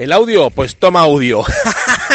¿El audio? Pues toma audio.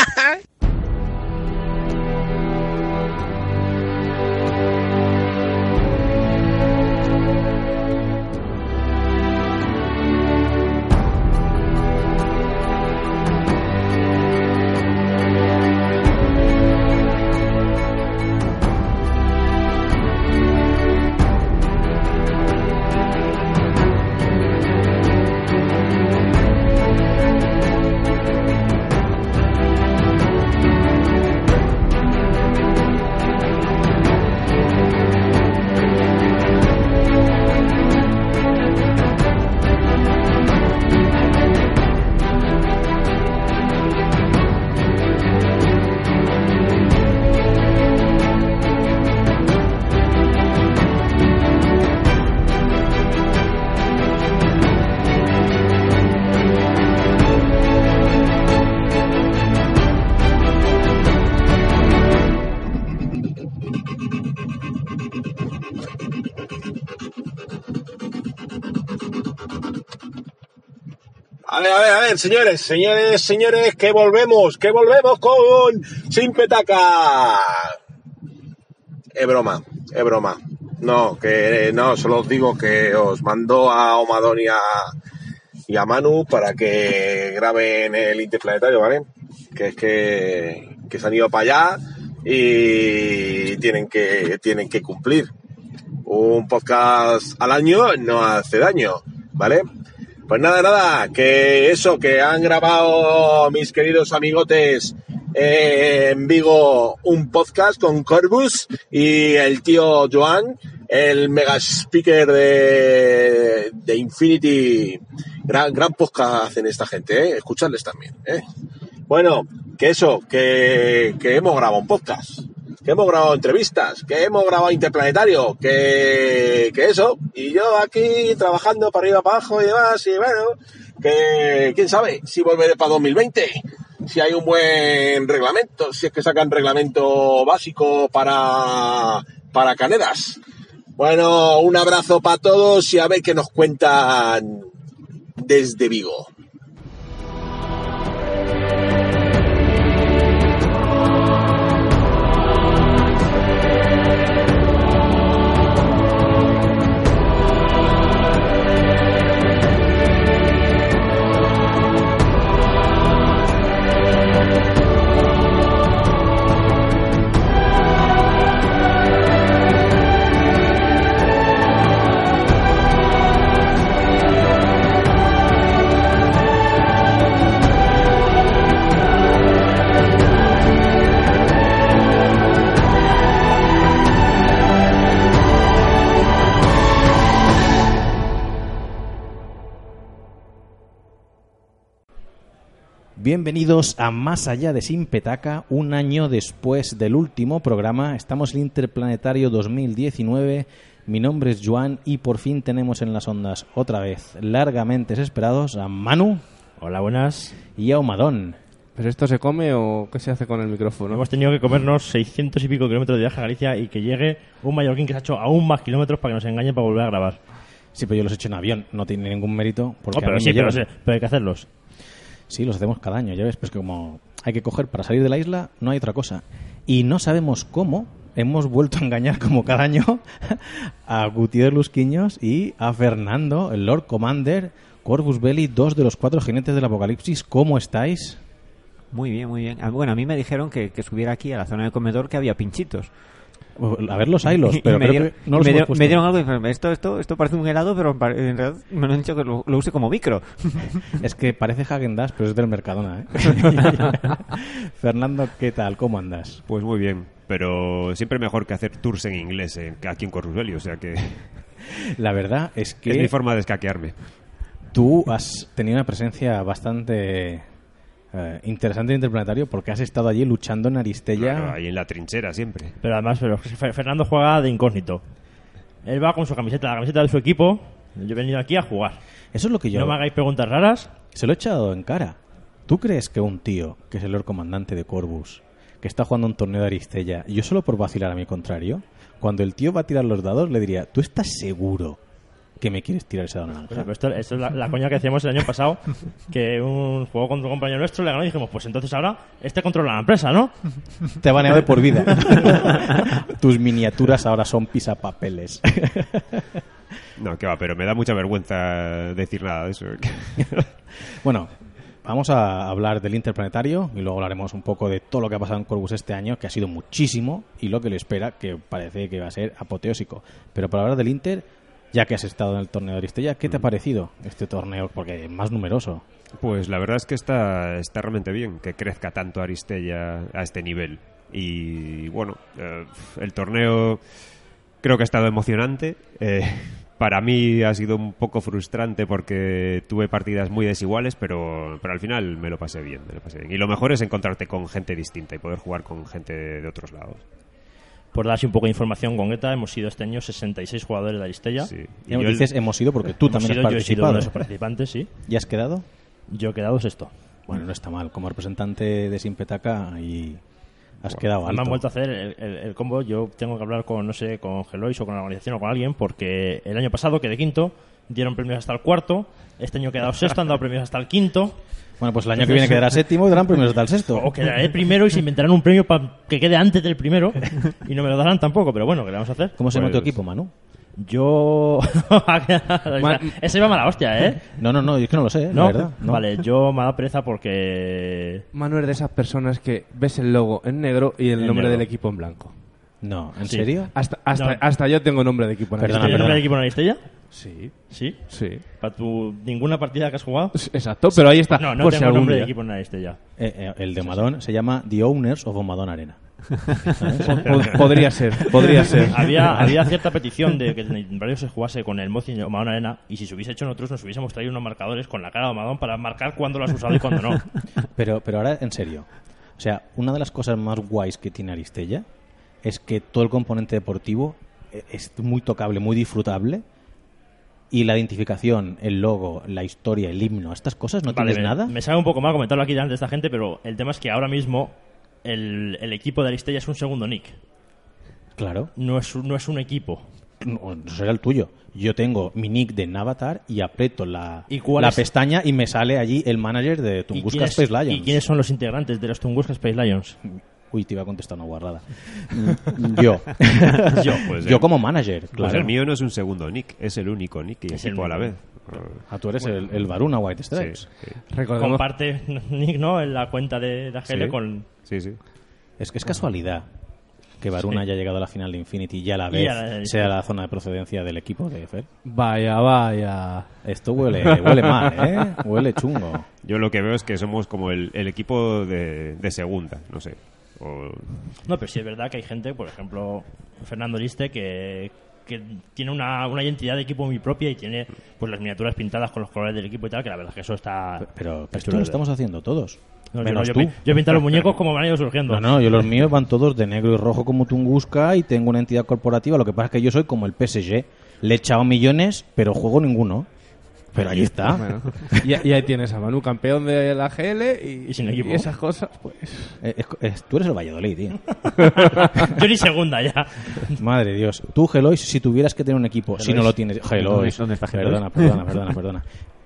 ver, señores, señores, señores, que volvemos, que volvemos con Sin Petaca. Es broma, es broma. No, que no, solo os digo que os mando a Omadón y a, y a Manu para que graben el interplanetario, ¿vale? Que es que, que se han ido para allá y tienen que, tienen que cumplir. Un podcast al año no hace daño, ¿vale? Pues nada, nada, que eso, que han grabado mis queridos amigotes eh, en Vigo un podcast con Corbus y el tío Joan, el mega speaker de, de Infinity. Gran, gran podcast hacen esta gente, ¿eh? escucharles también. ¿eh? Bueno, que eso, que, que hemos grabado un podcast que hemos grabado entrevistas, que hemos grabado Interplanetario, que, que eso, y yo aquí trabajando para arriba, para abajo y demás, y bueno, que quién sabe si volveré para 2020, si hay un buen reglamento, si es que sacan reglamento básico para, para Canedas. Bueno, un abrazo para todos y a ver qué nos cuentan desde Vigo. Bienvenidos a Más allá de Sin Petaca, un año después del último programa. Estamos en el Interplanetario 2019. Mi nombre es Joan y por fin tenemos en las ondas otra vez, largamente esperados, a Manu. Hola, buenas. Y a Omadón. ¿Pero esto se come o qué se hace con el micrófono? Hemos tenido que comernos 600 y pico kilómetros de viaje a Galicia y que llegue un mallorquín que se ha hecho aún más kilómetros para que nos engañe para volver a grabar. Sí, pero yo los he hecho en avión, no tiene ningún mérito. Porque Oh, pero a mí sí, me pero, llevan- sí, pero hay que hacerlos. Sí, los hacemos cada año, ya ves, pues que como hay que coger para salir de la isla, no hay otra cosa. Y no sabemos cómo hemos vuelto a engañar como cada año a Gutiérrez Lusquiños y a Fernando, el Lord Commander, Corvus Belli, dos de los cuatro jinetes del apocalipsis. ¿Cómo estáis? Muy bien, muy bien. Ah, Bueno, a mí me dijeron que, que subiera aquí a la zona de comedor que había pinchitos. A ver los hilos, pero creo dieron, que no los me dieron- me dieron algo y dijeron, esto, esto, esto parece un helado, pero en realidad me han dicho que lo, lo use como micro. Es que parece Hagen Dazs, pero es del Mercadona, ¿eh? Fernando, ¿qué tal? ¿Cómo andas? Pues muy bien, pero siempre mejor que hacer tours en inglés eh, aquí en Corpus Belli, o sea que La verdad es que... es mi forma de escaquearme. Tú has tenido una presencia bastante eh, interesante Interplanetario porque has estado allí luchando en Aristella. Claro, ahí en la trinchera siempre. Pero además, pero Fer- Fernando juega de incógnito. Él va con su camiseta, la camiseta de su equipo. Yo he venido aquí a jugar. Eso es lo que yo No me hagáis preguntas raras. se lo he echado en cara. ¿Tú crees que un tío, que es el Lord Comandante de Corvus, que está jugando un torneo de Aristella, yo solo por vacilar a mi contrario, cuando el tío va a tirar los dados le diría, ¿tú estás seguro que me quieres tirar ese dado Pues, naranja. pues esto, esto es la, la coña que hacíamos el año pasado, que un juego contra un compañero nuestro le ganó y dijimos, pues entonces ahora este controla la empresa, ¿no? Te ha baneado de por vida. Tus miniaturas ahora son pisapapeles. No, que va, pero me da mucha vergüenza decir nada de eso. Bueno, vamos a hablar del Interplanetario y luego hablaremos un poco de todo lo que ha pasado en Corvus este año, que ha sido muchísimo, y lo que le espera, que parece que va a ser apoteósico. Pero para hablar del Inter, ya que has estado en el torneo de Aristella, ¿qué te ha parecido este torneo? Porque es más numeroso. Pues la verdad es que está, está realmente bien que crezca tanto Aristella a este nivel. Y bueno, eh, el torneo creo que ha estado emocionante. Eh, para mí ha sido un poco frustrante porque tuve partidas muy desiguales, pero, pero al final me lo pasé bien, me lo pasé bien. Y lo mejor es encontrarte con gente distinta y poder jugar con gente de otros lados. Por darse un poco de información con ETA, hemos sido este año 66 jugadores de Aristella. Sí. Y yo el- dices hemos ido porque tú Hemos también sido- has yo he sido uno participado. de esos participantes, sí. ¿Y has quedado? Yo he quedado sexto. Bueno, no está mal. Como representante de Simpetaca y has quedado Me alto. han vuelto a hacer el, el- el combo. Yo tengo que hablar con, no sé, con Gelois o con la organización o con alguien, porque el año pasado quedé quinto, dieron premios hasta el cuarto, este año he quedado sexto, han dado premios hasta el quinto, Bueno, pues el año que viene quedará séptimo y darán premios hasta el sexto. o quedaré primero y se inventarán un premio para que quede antes del primero, y no me lo darán tampoco, pero bueno, ¿qué le vamos a hacer? ¿Cómo se llama tu Pues- equipo, Manu? Yo... Ese iba mala hostia, ¿eh? No, no, no, es que no lo sé, la ¿No? verdad. no. Vale, yo me da pereza porque... Manu es de esas personas que ves el logo en negro y el En nombre negro. del equipo en blanco. No, ¿en Sí. serio? Hasta, hasta, No. hasta yo tengo nombre de equipo en Perdona, Aristella. ¿Tienes nombre de equipo en la Estella? Sí, Sí. sí. ¿Para tu ninguna partida que has jugado? Exacto, pero ahí está. No, no por tengo nombre de equipo en la. Eh, eh, el de Madón se llama The Owners of Madón Arena. Po- podría ser, podría ser. había, había cierta petición de que en varios se jugase con el Mozi o Madonna Arena y si se hubiese hecho nosotros nos hubiésemos traído unos marcadores con la cara de Madonna para marcar cuándo lo has usado y cuándo no. Pero, pero ahora, en serio. O sea, una de las cosas más guays que tiene Aristella es que todo el componente deportivo eh, es muy tocable, muy disfrutable. Y la identificación, el logo, la historia, el himno, estas cosas, ¿no Vale, tienes me, nada? Me sabe un poco mal comentarlo aquí delante de esta gente, pero el tema es que ahora mismo el, el equipo de Aristella es un segundo nick. Claro. No es, un- no es un equipo. No, no será el tuyo. Yo tengo mi nick de Navatar y aprieto la, ¿Y cuál la es? pestaña y me sale allí el manager de ¿Y Tunguska Space Lions. ¿Y quiénes son los integrantes de los Tunguska Space Lions? Uy, te iba a contestar una guarrada. Yo. Yo. Pues Yo como manager, Pues el mío no es un segundo nick, es el único nick y Es el equipo a la vez. Ah, tú eres el, el Varuna White Stripes. sí, Comparte Nick, ¿no? En la cuenta de la GL Sí. con... sí, sí. Es que es casualidad que Varuna Sí. haya llegado a la final de Infinity y a la vez a la- sea la zona de procedencia del equipo de Fer. Vaya, vaya. Esto huele, huele mal, ¿eh? Huele chungo. Yo lo que veo es que somos como el, el equipo de, de segunda, no sé. O- No, pero sí es verdad que hay gente, por ejemplo, Fernando Liste, que, que tiene una, una identidad de equipo muy propia y tiene pues las miniaturas pintadas con los colores del equipo y tal, que la verdad es que eso está... Pero, esto lo de estamos haciendo todos. No, yo, no, menos yo, tú. yo he pintado los muñecos como me han ido surgiendo. No, no, yo los míos van todos de negro y rojo como Tunguska y tengo una entidad corporativa. Lo que pasa es que yo soy como el PSG. Le he echado millones, pero juego ninguno. Pero ahí está. Bueno, y, y ahí tienes a Manu, campeón de la GL y, Y sin equipo. esas cosas, pues. Eh, es- es- tú eres el Valladolid, tío. Yo ni segunda ya. Madre Dios. Tú, Gelois, si tuvieras que tener un equipo, si no lo tienes. Gelois. ¿Dónde está Gelois? Perdona, perdona, perdona, perdona.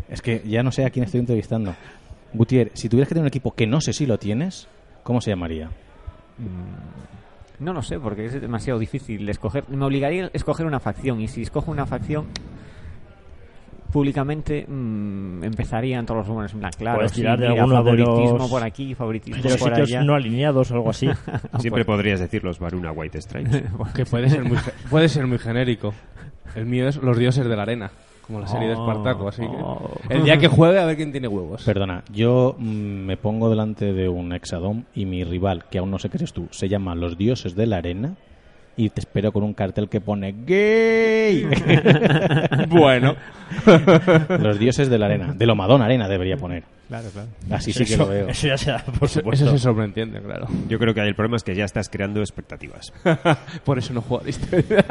Es que ya no sé a quién estoy entrevistando. Gutiérrez, si tuvieras que tener un equipo que no sé si lo tienes, ¿cómo se llamaría? No lo sé, porque es demasiado difícil escoger. Me obligaría a escoger una facción, y si escojo una facción públicamente, mm, empezarían todos los rumores en plan, claro, Puedes sí, tirar de mira, de favoritismo los- por aquí, favoritismo De los por sitios allá. no alineados o algo así. Siempre podrías decir los Varuna White Stripes. Que puede ser muy, puede ser muy genérico. El mío es Los Dioses de la Arena, como la serie de Oh, Espartaco, así oh. que... El día que juegue, a ver quién tiene huevos. Perdona, yo mm, me pongo delante de un Exadom y mi rival, que aún no sé qué eres tú, se llama Los Dioses de la Arena y te espero con un cartel que pone ¡Gay! bueno. Los Dioses de la Arena. De lo Madonna Arena debería poner. Claro, claro. Así sí que lo veo. eso ya se da, por Eso, supuesto. eso se sobreentiende, claro. Yo creo que ahí el problema es que ya estás creando expectativas. Por eso no juego a historia.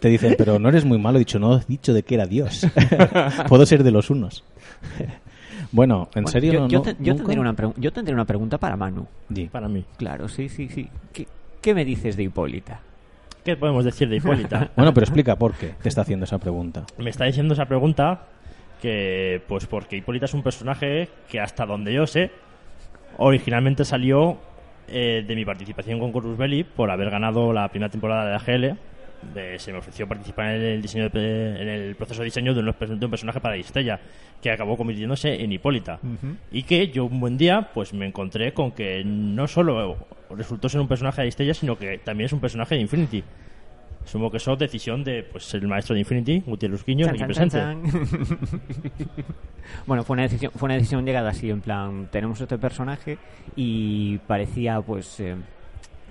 Te dicen, pero no eres muy malo. He dicho, no, he dicho de que era Dios. Puedo ser de los unos. bueno, ¿en Bueno, serio yo, no? yo te- yo tendría una yo tendría una pregunta para Manu. Para mí. Claro, sí, sí, sí. ¿Qué, qué me dices de Hipólita? ¿Qué podemos decir de Hipólita? Bueno, pero explica por qué te está haciendo esa pregunta. Me está diciendo esa pregunta que, pues porque Hipólita es un personaje que hasta donde yo sé, originalmente salió eh, de mi participación con Corvus Belli por haber ganado la primera temporada de la GL. De- se me ofreció participar en el diseño de- en el proceso de diseño de un, de un personaje para Istella que acabó convirtiéndose en Hipólita y que yo un buen día pues me encontré con que no solo resultó ser un personaje de Istella sino que también es un personaje de Infinity Supongo que eso es decisión de pues el maestro de Infinity, Gutiérrez Quiño, aquí Chan, presente. chan, chan. bueno, fue una decisión, fue una decisión llegada así, en plan, tenemos este personaje y parecía pues eh,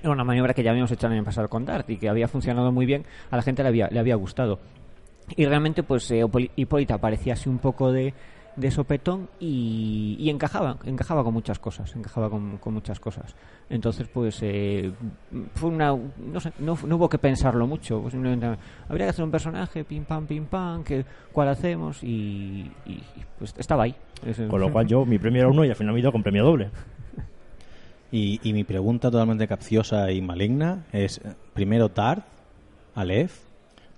era una maniobra que ya habíamos hecho el año pasado con Dart y que había funcionado muy bien, a la gente le había, le había gustado. Y realmente pues eh, Hipólita parecía así un poco de, de sopetón y, y encajaba, encajaba con muchas cosas, encajaba con, con muchas cosas. Entonces pues eh, fue una, no sé, no, no hubo que pensarlo mucho, pues, habría que hacer un personaje, pim pam, pim pam, que, cuál hacemos y, y, pues estaba ahí. Con lo cual yo, mi premio era uno y al final me he ido con premio doble. Y, y mi pregunta totalmente capciosa y maligna es, primero Tard, Aleph,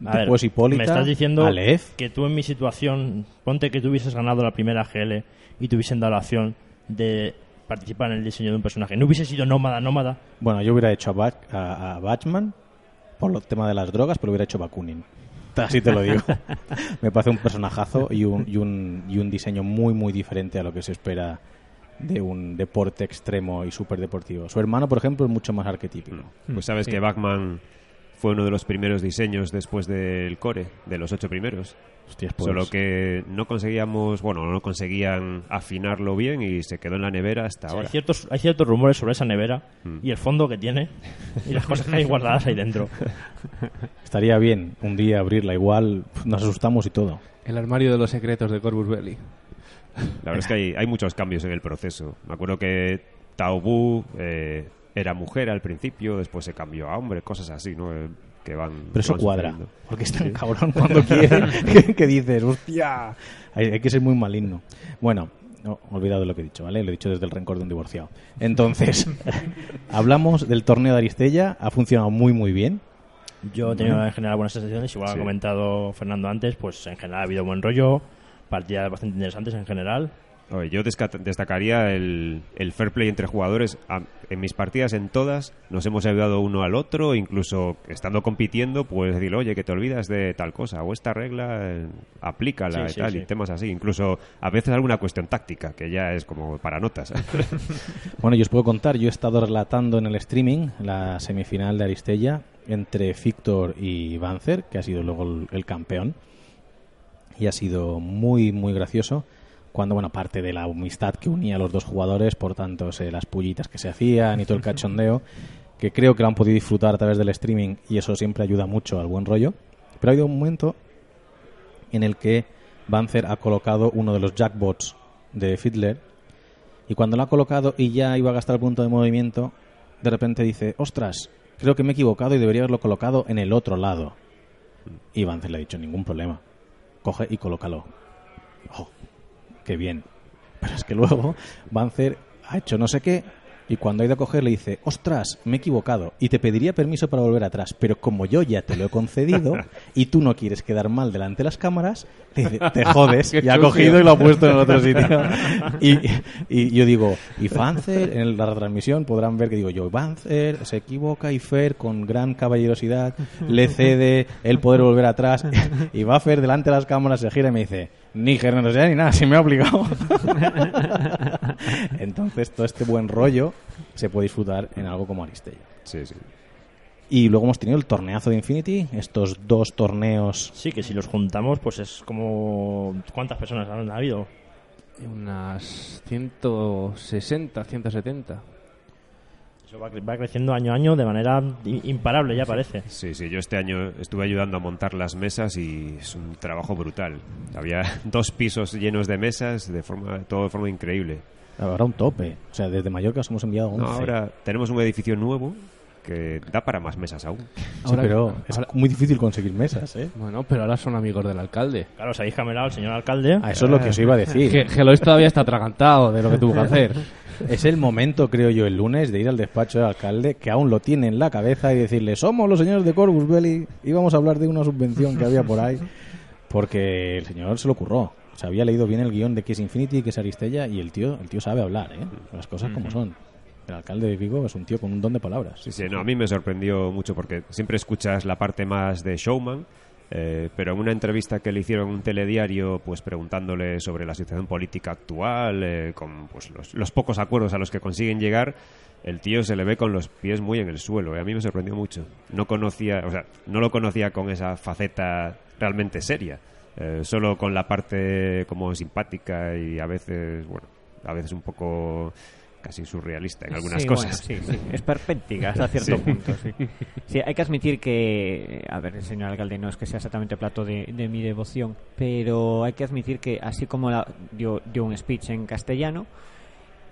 A ver, después Hipólita, me estás diciendo Aleph. que tú en mi situación, ponte que tú hubieses ganado la primera GL y te hubiesen dado la opción de participar en el diseño de un personaje. No hubiese sido nómada, nómada. Bueno, yo hubiera hecho a, Bat- a, a Batman por el tema de las drogas, pero hubiera hecho Bakunin. Así te lo digo. Me parece un personajazo y un, y, un, y un diseño muy, muy diferente a lo que se espera de un deporte extremo y súper deportivo. Su hermano, por ejemplo, es mucho más arquetípico. Pues sabes Sí. que Bachman fue uno de los primeros diseños después del core, de los ocho primeros. Hostias, pues, Solo que no conseguíamos, bueno, no conseguían afinarlo bien y se quedó en la nevera hasta hay, ahora. ciertos, hay ciertos rumores sobre esa nevera Mm. y el fondo que tiene y las cosas que hay guardadas ahí dentro. estaría bien un día abrirla. Igual nos asustamos y todo. El armario de los secretos de Corvus Belli. La verdad es que hay, hay muchos cambios en el proceso. Me acuerdo que Taubu eh, era mujer al principio, después se cambió a hombre, cosas así, ¿no? Eh, que van. Pero eso van cuadra. Porque es tan cabrón cuando quiere que, que dices, hostia. Hay, hay que ser muy maligno. Bueno, no, olvidado lo que he dicho, ¿vale? Lo he dicho desde el rencor de un divorciado. Entonces, hablamos del torneo de Aristella. Ha funcionado muy, muy bien. Yo he tenido en general buenas sensaciones, igual Sí. ha comentado Fernando antes, pues en general ha habido buen rollo, partidas bastante interesantes en general. Oye, yo destacaría el, el fair play entre jugadores. En mis partidas, en todas, nos hemos ayudado uno al otro, incluso estando compitiendo, pues decir, oye, que te olvidas de tal cosa, o esta regla, eh, aplícala Sí, y sí, tal, sí. y temas así. Incluso a veces alguna cuestión táctica, que ya es como para notas. Bueno, yo os puedo contar, yo he estado relatando en el streaming la semifinal de Aristella entre Victor y Banzer, que ha sido luego el, el campeón. Y ha sido muy, muy gracioso. Cuando, bueno, aparte de la amistad que unía a los dos jugadores, por tanto, sé, las pullitas que se hacían y todo el cachondeo, que creo que lo han podido disfrutar a través del streaming y eso siempre ayuda mucho al buen rollo. Pero ha habido un momento en el que Banzer ha colocado uno de los jackbots de Fiddler y cuando lo ha colocado y ya iba a gastar el punto de movimiento, de repente dice, ostras, creo que me he equivocado y debería haberlo colocado en el otro lado. Y Banzer le ha dicho, ningún problema. Coge y colócalo. Oh, qué bien. Pero es que luego Banzer ha hecho no sé qué y cuando ha ido a coger le dice, ostras, me he equivocado y te pediría permiso para volver atrás, pero como yo ya te lo he concedido y tú no quieres quedar mal delante de las cámaras, le dice, te jodes y ha cogido y lo ha puesto en el otro sitio. Y, y yo digo, y Banzer, en la retransmisión podrán ver que digo yo, Banzer se equivoca y Fer con gran caballerosidad le cede el poder volver atrás y va Fer delante de las cámaras, se gira y me dice, ni generosidad ni nada, si me ha obligado. Entonces todo este buen rollo se puede disfrutar en algo como Aristella. sí, sí. Y luego hemos tenido el torneazo de Infinity, estos dos torneos. Sí, que si los juntamos, pues es como... ¿Cuántas personas han habido? Unas 160, 170. Eso va, cre- va creciendo año a año de manera imparable, ya parece. Sí, sí, yo este año estuve ayudando a montar las mesas y es un trabajo brutal. Había dos pisos llenos de mesas, de forma, todo de forma increíble. Habrá un tope. O sea, desde Mallorca os hemos enviado 11. No, ahora tenemos un edificio nuevo que da para más mesas aún. Sí, Ahora- pero es ahora- muy difícil conseguir mesas, ¿eh? Bueno, pero ahora son amigos del alcalde. Claro, os habéis camelado al señor alcalde. Ah, eso es lo que os iba a decir. Que Gelois todavía está atragantado de lo que tuvo que hacer. Es el momento, creo yo, el lunes de ir al despacho del alcalde, que aún lo tiene en la cabeza, y decirle, somos los señores de Corvus Belli, y vamos a hablar de una subvención que había por ahí, porque el señor se lo curró. O sea, había leído bien el guion de que es Infinity, que es Aristella, y el tío, el tío sabe hablar, ¿eh? Las cosas como son. El alcalde de Vigo es un tío con un don de palabras. Sí, sí, no, a mí me sorprendió mucho porque siempre escuchas la parte más de showman, eh, pero en una entrevista que le hicieron un telediario, pues preguntándole sobre la situación política actual, eh, con pues, los, pocos acuerdos a los que consiguen llegar, el tío se le ve con los pies muy en el suelo. Y a mí me sorprendió mucho. No conocía, o sea, no lo conocía con esa faceta realmente seria, eh, solo con la parte como simpática y a veces, bueno, a veces un poco casi surrealista en algunas Sí, cosas. bueno, sí, sí. Es perpéntica hasta cierto punto. Sí. Sí, hay que admitir que, a ver, el señor alcalde no es que sea exactamente plato de, de mi devoción, pero hay que admitir que así como la- dio, dio un speech en castellano,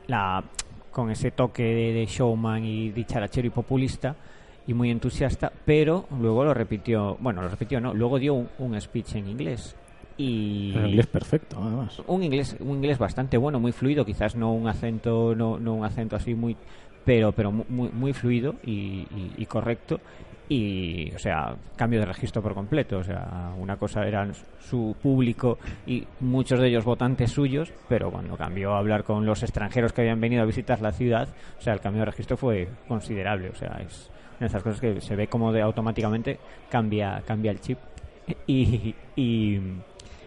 la, con ese toque de, de showman y dicharachero y populista y muy entusiasta, pero luego lo repitió, bueno, lo repitió no, luego dio un, un speech en inglés. Y En inglés perfecto, además. un inglés un inglés bastante bueno muy fluido quizás no un acento no, no un acento así muy pero pero mu- muy muy fluido y, y- y correcto. Y o sea cambio de registro por completo. O sea una cosa eran su público y muchos de ellos votantes suyos pero cuando cambió a hablar con los extranjeros que habían venido a visitar la ciudad o sea el cambio de registro fue considerable. O sea es una de esas cosas que se ve como de automáticamente cambia cambia el chip. Y, y,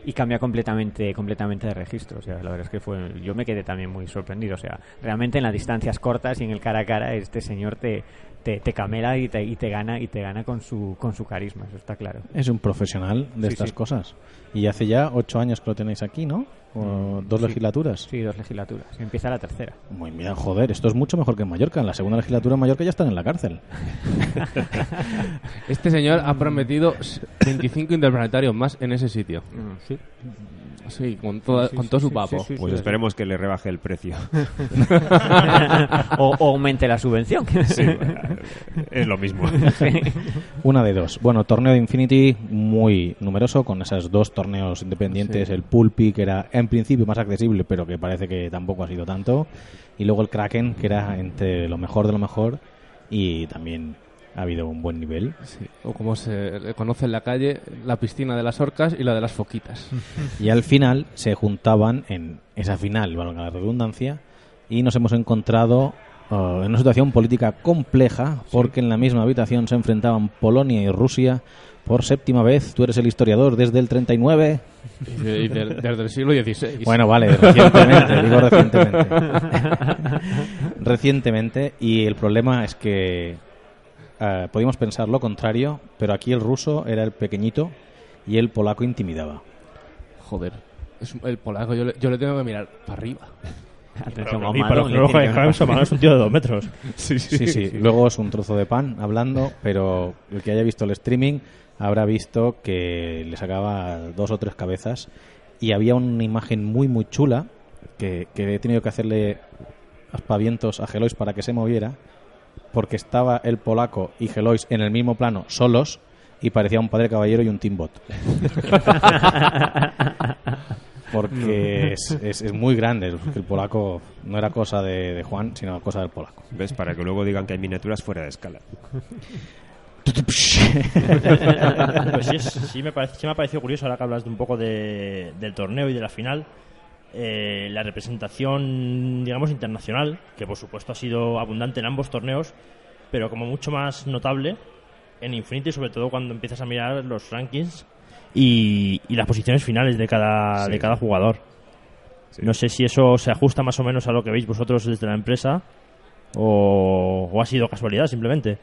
y cambia completamente completamente de registro. O sea, la verdad es que fue yo me quedé también muy sorprendido. O sea, realmente en las distancias cortas y en el cara a cara este señor te, te, te camela y te, y te gana y te gana con su con su carisma, eso está claro. Es un profesional de Sí, estas sí. cosas. Y hace ya ocho años que lo tenéis aquí, ¿no? O dos Sí. legislaturas. Sí, dos legislaturas. Empieza la tercera. Muy bien, joder, esto es mucho mejor que en Mallorca. En la segunda legislatura en Mallorca ya están en la cárcel. Este señor ha prometido 25 interplanetarios más en ese sitio. Sí. Sí, con, toda- Sí, con sí, todo su papo. sí, sí, Pues sí. esperemos que le rebaje el precio. o, o aumente la subvención. Sí, es lo mismo. Una de dos. Bueno, torneo de Infinity muy numeroso, con esos dos torneos independientes. Sí. El Pulpi, que era en principio más accesible, pero que parece que tampoco ha sido tanto. Y luego el Kraken, que era entre lo mejor de lo mejor. Y también ha habido un buen nivel. Sí, O como se le conoce en la calle, la piscina de las orcas y la de las foquitas. Y al final se juntaban en esa final, valga la redundancia, y nos hemos encontrado eh, en una situación política compleja, porque en la misma habitación se enfrentaban Polonia y Rusia por séptima vez. Tú eres el historiador desde el 39. Y de- y de- desde el siglo XVI. Bueno, vale, recientemente, digo recientemente. recientemente, y el problema es que eh, podíamos pensar lo contrario, pero aquí el ruso era el pequeñito y el polaco intimidaba. Joder. Es el polaco, yo le, yo le tengo que mirar para arriba. Atención, y para O'Malley es un tío de dos metros. Sí, sí, Luego es un trozo de pan hablando, pero el que haya visto el streaming habrá visto que le sacaba dos o tres cabezas y había una imagen muy, muy chula que, que he tenido que hacerle aspavientos a Gelois para que se moviera porque estaba el polaco y Gelois en el mismo plano, solos, y parecía un padre caballero y un teambot. porque es, es- es muy grande. El polaco no era cosa de, de Juan, sino cosa del polaco. ¿Ves? Para que luego digan que hay miniaturas fuera de escala. Pues sí, es- sí me parece, sí me ha parecido curioso ahora que hablas de un poco de- del torneo y de la final. eh, la representación, digamos, internacional, que por supuesto ha sido abundante en ambos torneos, pero como mucho más notable en Infinity, sobre todo cuando empiezas a mirar los rankings y, y las posiciones finales de cada, Sí. de cada jugador. Sí. No sé si eso se ajusta más o menos a lo que veis vosotros desde la empresa o, o ha sido casualidad simplemente.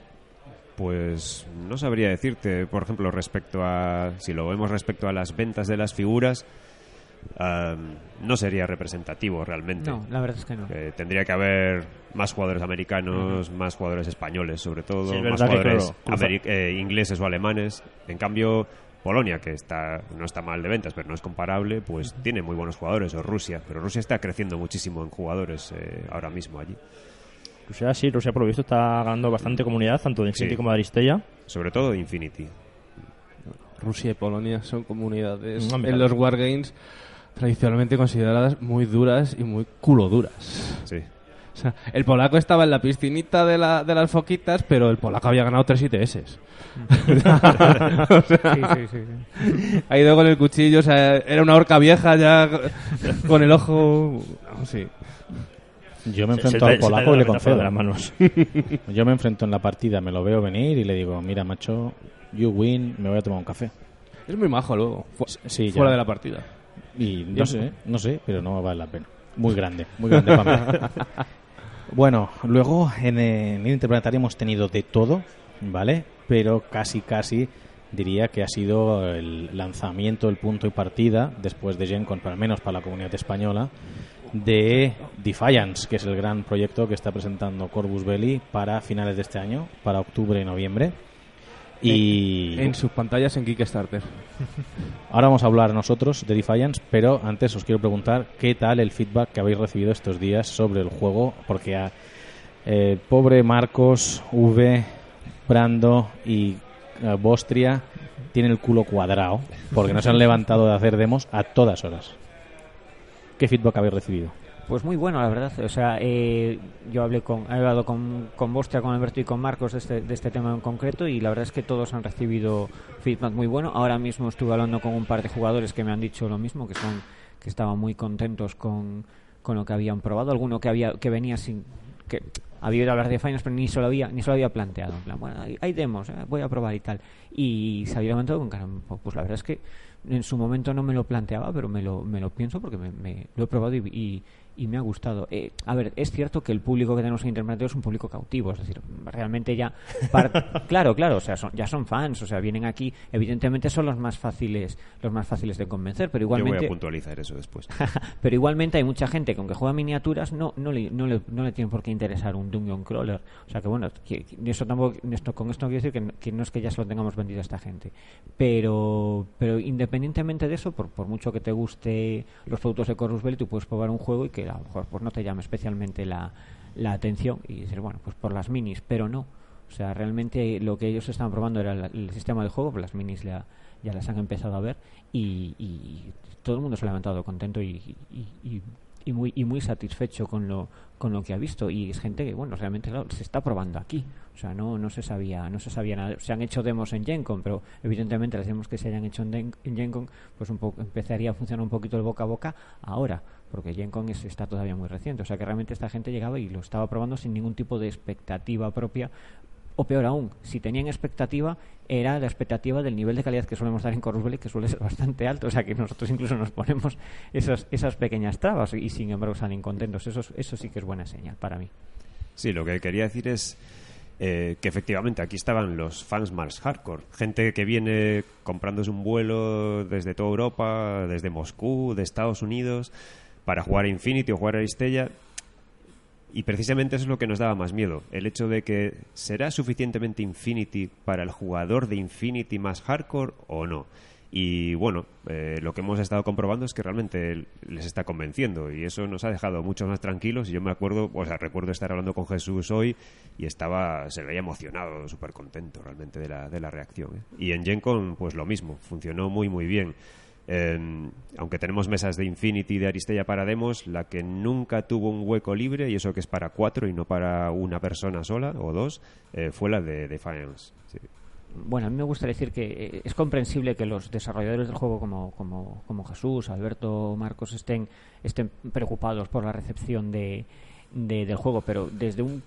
Pues no sabría decirte, por ejemplo, respecto a. Si lo vemos respecto a las ventas de las figuras, no sería representativo realmente. No, la verdad es que no. Eh, tendría que haber más jugadores americanos, más jugadores españoles, sobre todo, Sí, más jugadores claro, eh, ingleses o alemanes. En cambio, Polonia, que está no está mal de ventas, pero no es comparable, pues tiene muy buenos jugadores, o Rusia, pero Rusia está creciendo muchísimo en jugadores eh, ahora mismo allí. Rusia sí, Rusia por lo visto está ganando bastante comunidad, tanto de Infinity Sí. como de Aristella. Sobre todo Infinity. Rusia y Polonia son comunidades No, mira. en los Wargames tradicionalmente consideradas muy duras y muy culo duras. Sí. O sea, el polaco estaba en la piscinita de, la, de las foquitas, pero el polaco había ganado tres ITS. O sea, Sí, sí, sí, sí. ha ido con el cuchillo, o sea, era una horca vieja ya con el ojo... Sí. Yo me enfrento al polaco y le concedo. de las manos. Yo me enfrento en la partida, me lo veo venir y le digo, mira, macho, you win, me voy a tomar un café. Es muy majo luego, fu- Sí, ya. fuera de la partida. Y no sé, no sé, pero no vale la pena. Muy grande, muy grande para mí. Bueno, luego en, el Interplanetario hemos tenido de todo, ¿vale? Pero casi, casi diría que ha sido el lanzamiento, el punto y partida, después de Gen Con, pero al menos para la comunidad española, de Defiance, que es el gran proyecto que está presentando Corvus Belli para finales de este año, para octubre y noviembre. Y En sus pantallas en Kickstarter. Ahora vamos a hablar nosotros de Defiance, pero antes os quiero preguntar qué tal el feedback que habéis recibido estos días sobre el juego, porque a, eh, pobre Marcos, V, Brando y eh, Bostria tienen el culo cuadrado, porque no se han levantado de hacer demos a todas horas. ¿Qué feedback habéis recibido? Pues muy bueno, la verdad. O sea, eh, yo hablé con, he hablado con, con Bostia, con Alberto y con Marcos de este, de este tema en concreto y la verdad es que todos han recibido feedback muy bueno. Ahora mismo estuve hablando con un par de jugadores que me han dicho lo mismo, que son que estaban muy contentos con, con lo que habían probado. Alguno que había que venía sin que había oído hablar de Finance pero ni se lo había ni se lo había planteado. En plan, bueno, hay demos, eh, voy a probar y tal. Y se había levantado con cara, pues la verdad es que en su momento no me lo planteaba, pero me lo, me lo pienso porque me, me- lo he probado y, y- y me ha gustado. Eh, a ver, es cierto que el público que tenemos en Internet es un público cautivo, es decir, realmente ya... claro, claro, o sea, son, ya son fans, o sea, vienen aquí, evidentemente son los más fáciles los más fáciles de convencer, pero Yo voy igualmente... a puntualizar eso después. Pero igualmente hay mucha gente que aunque juega miniaturas no, no, le, no, le, no le tiene por qué interesar un Dungeon Crawler. O sea que bueno, que- que eso tampoco, esto, con esto no quiero decir que, no- que no es que ya se lo tengamos vendido a esta gente. Pero, pero independientemente de eso, por, por mucho que te guste los productos de Corvus Belli, tú puedes probar un juego y que a lo mejor pues, no te llame especialmente la, la atención y decir, bueno, pues por las minis, pero no. O sea, realmente lo que ellos estaban probando era la- el sistema de juego, pues las minis ya, ya las han empezado a ver y, y todo el mundo se ha levantado contento y, y- y- muy, y muy satisfecho con lo, con lo que ha visto. Y es gente que, bueno, realmente claro, se está probando aquí. O sea, no, no se sabía no se sabía nada. Se han hecho demos en GenCon, pero evidentemente las demos que se hayan hecho en, en GenCon, pues un poco, empezaría a funcionar un poquito el boca a boca ahora, porque GenCon es, está todavía muy reciente. O sea, que realmente esta gente llegaba y lo estaba probando sin ningún tipo de expectativa propia o peor aún, si tenían expectativa, era la expectativa del nivel de calidad que solemos dar en Corvus Belli, que suele ser bastante alto. O sea que nosotros incluso nos ponemos esas, esas pequeñas trabas y sin embargo salen contentos. Eso, es- eso sí que es buena señal para mí. Sí, lo que quería decir es eh, que efectivamente aquí estaban los fans más hardcore. Gente que viene comprándose un vuelo desde toda Europa, desde Moscú, de Estados Unidos, para jugar a Infinity o jugar a Aristella. Y precisamente eso es lo que nos daba más miedo. El hecho de que será suficientemente Infinity para el jugador de Infinity más hardcore o no. Y bueno, eh, lo que hemos estado comprobando es que realmente les está convenciendo y eso nos ha dejado mucho más tranquilos. Y yo me acuerdo, o sea, recuerdo estar hablando con Jesús hoy y estaba, se veía emocionado, súper contento realmente de la, de la reacción. ¿eh? Y en GenCon, pues lo mismo, funcionó muy, muy bien. Eh, aunque tenemos mesas de Infinity de Aristella para demos, la que nunca tuvo un hueco libre, y eso que es para cuatro y no para una persona sola o dos, eh, fue la de Defiance. Sí. Bueno, a mí me gusta decir que eh, es comprensible que los desarrolladores del juego como, como, como Jesús, Alberto, Marcos estén, estén preocupados por la recepción de, de- del juego, pero desde un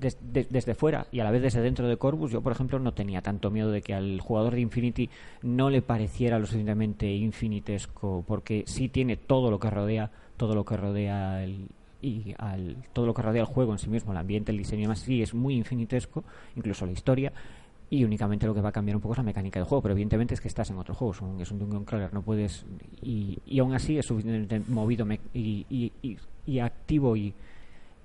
des- de- desde fuera y a la vez desde dentro de Corvus, yo por ejemplo no tenía tanto miedo de que al jugador de Infinity no le pareciera lo suficientemente infinitesco, porque sí tiene todo lo que rodea, todo lo que rodea el, y al, todo lo que rodea el juego en sí mismo, el ambiente, el diseño y demás, sí es muy infinitesco, incluso la historia. Y únicamente lo que va a cambiar un poco es la mecánica del juego, pero evidentemente es que estás en otro juego, es un, es un Dungeon Crawler, no puedes. Y, y aún así es suficientemente movido y- y- y activo y,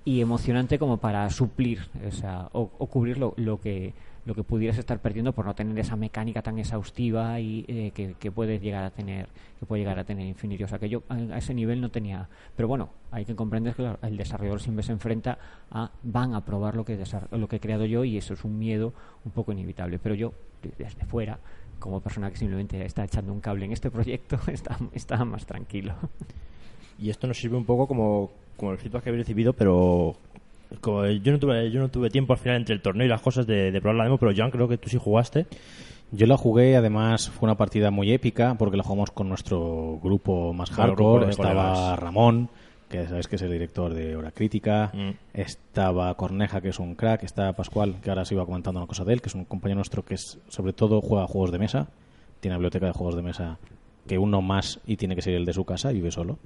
y emocionante como para suplir esa, o, o cubrir lo, lo que lo que pudieras estar perdiendo por no tener esa mecánica tan exhaustiva y eh, que, puedes llegar a tener que puede llegar a tener Infinity o sea que yo a, ese nivel no tenía pero bueno hay que comprender que el desarrollador siempre se enfrenta a van a probar lo que lo que he creado yo y eso es un miedo un poco inevitable. Pero yo de- desde fuera como persona que simplemente está echando un cable en este proyecto está, está más tranquilo Y esto nos sirve un poco como, como el feedback que habéis recibido, pero como yo no tuve yo no tuve tiempo al final entre el torneo y las cosas de, de probar la demo, pero Joan creo que tú sí jugaste. Yo la jugué, además fue una partida muy épica porque la jugamos con nuestro grupo más grupo hardcore. Estaba colegas. Ramón, que sabes que es el director de Hora Crítica. Mm. Estaba Corneja, que es un crack. Estaba Pascual, que ahora se iba comentando una cosa de él, que es un compañero nuestro que es, sobre todo juega juegos de mesa. Tiene una biblioteca de juegos de mesa que uno más y tiene que ser el de su casa y vive solo.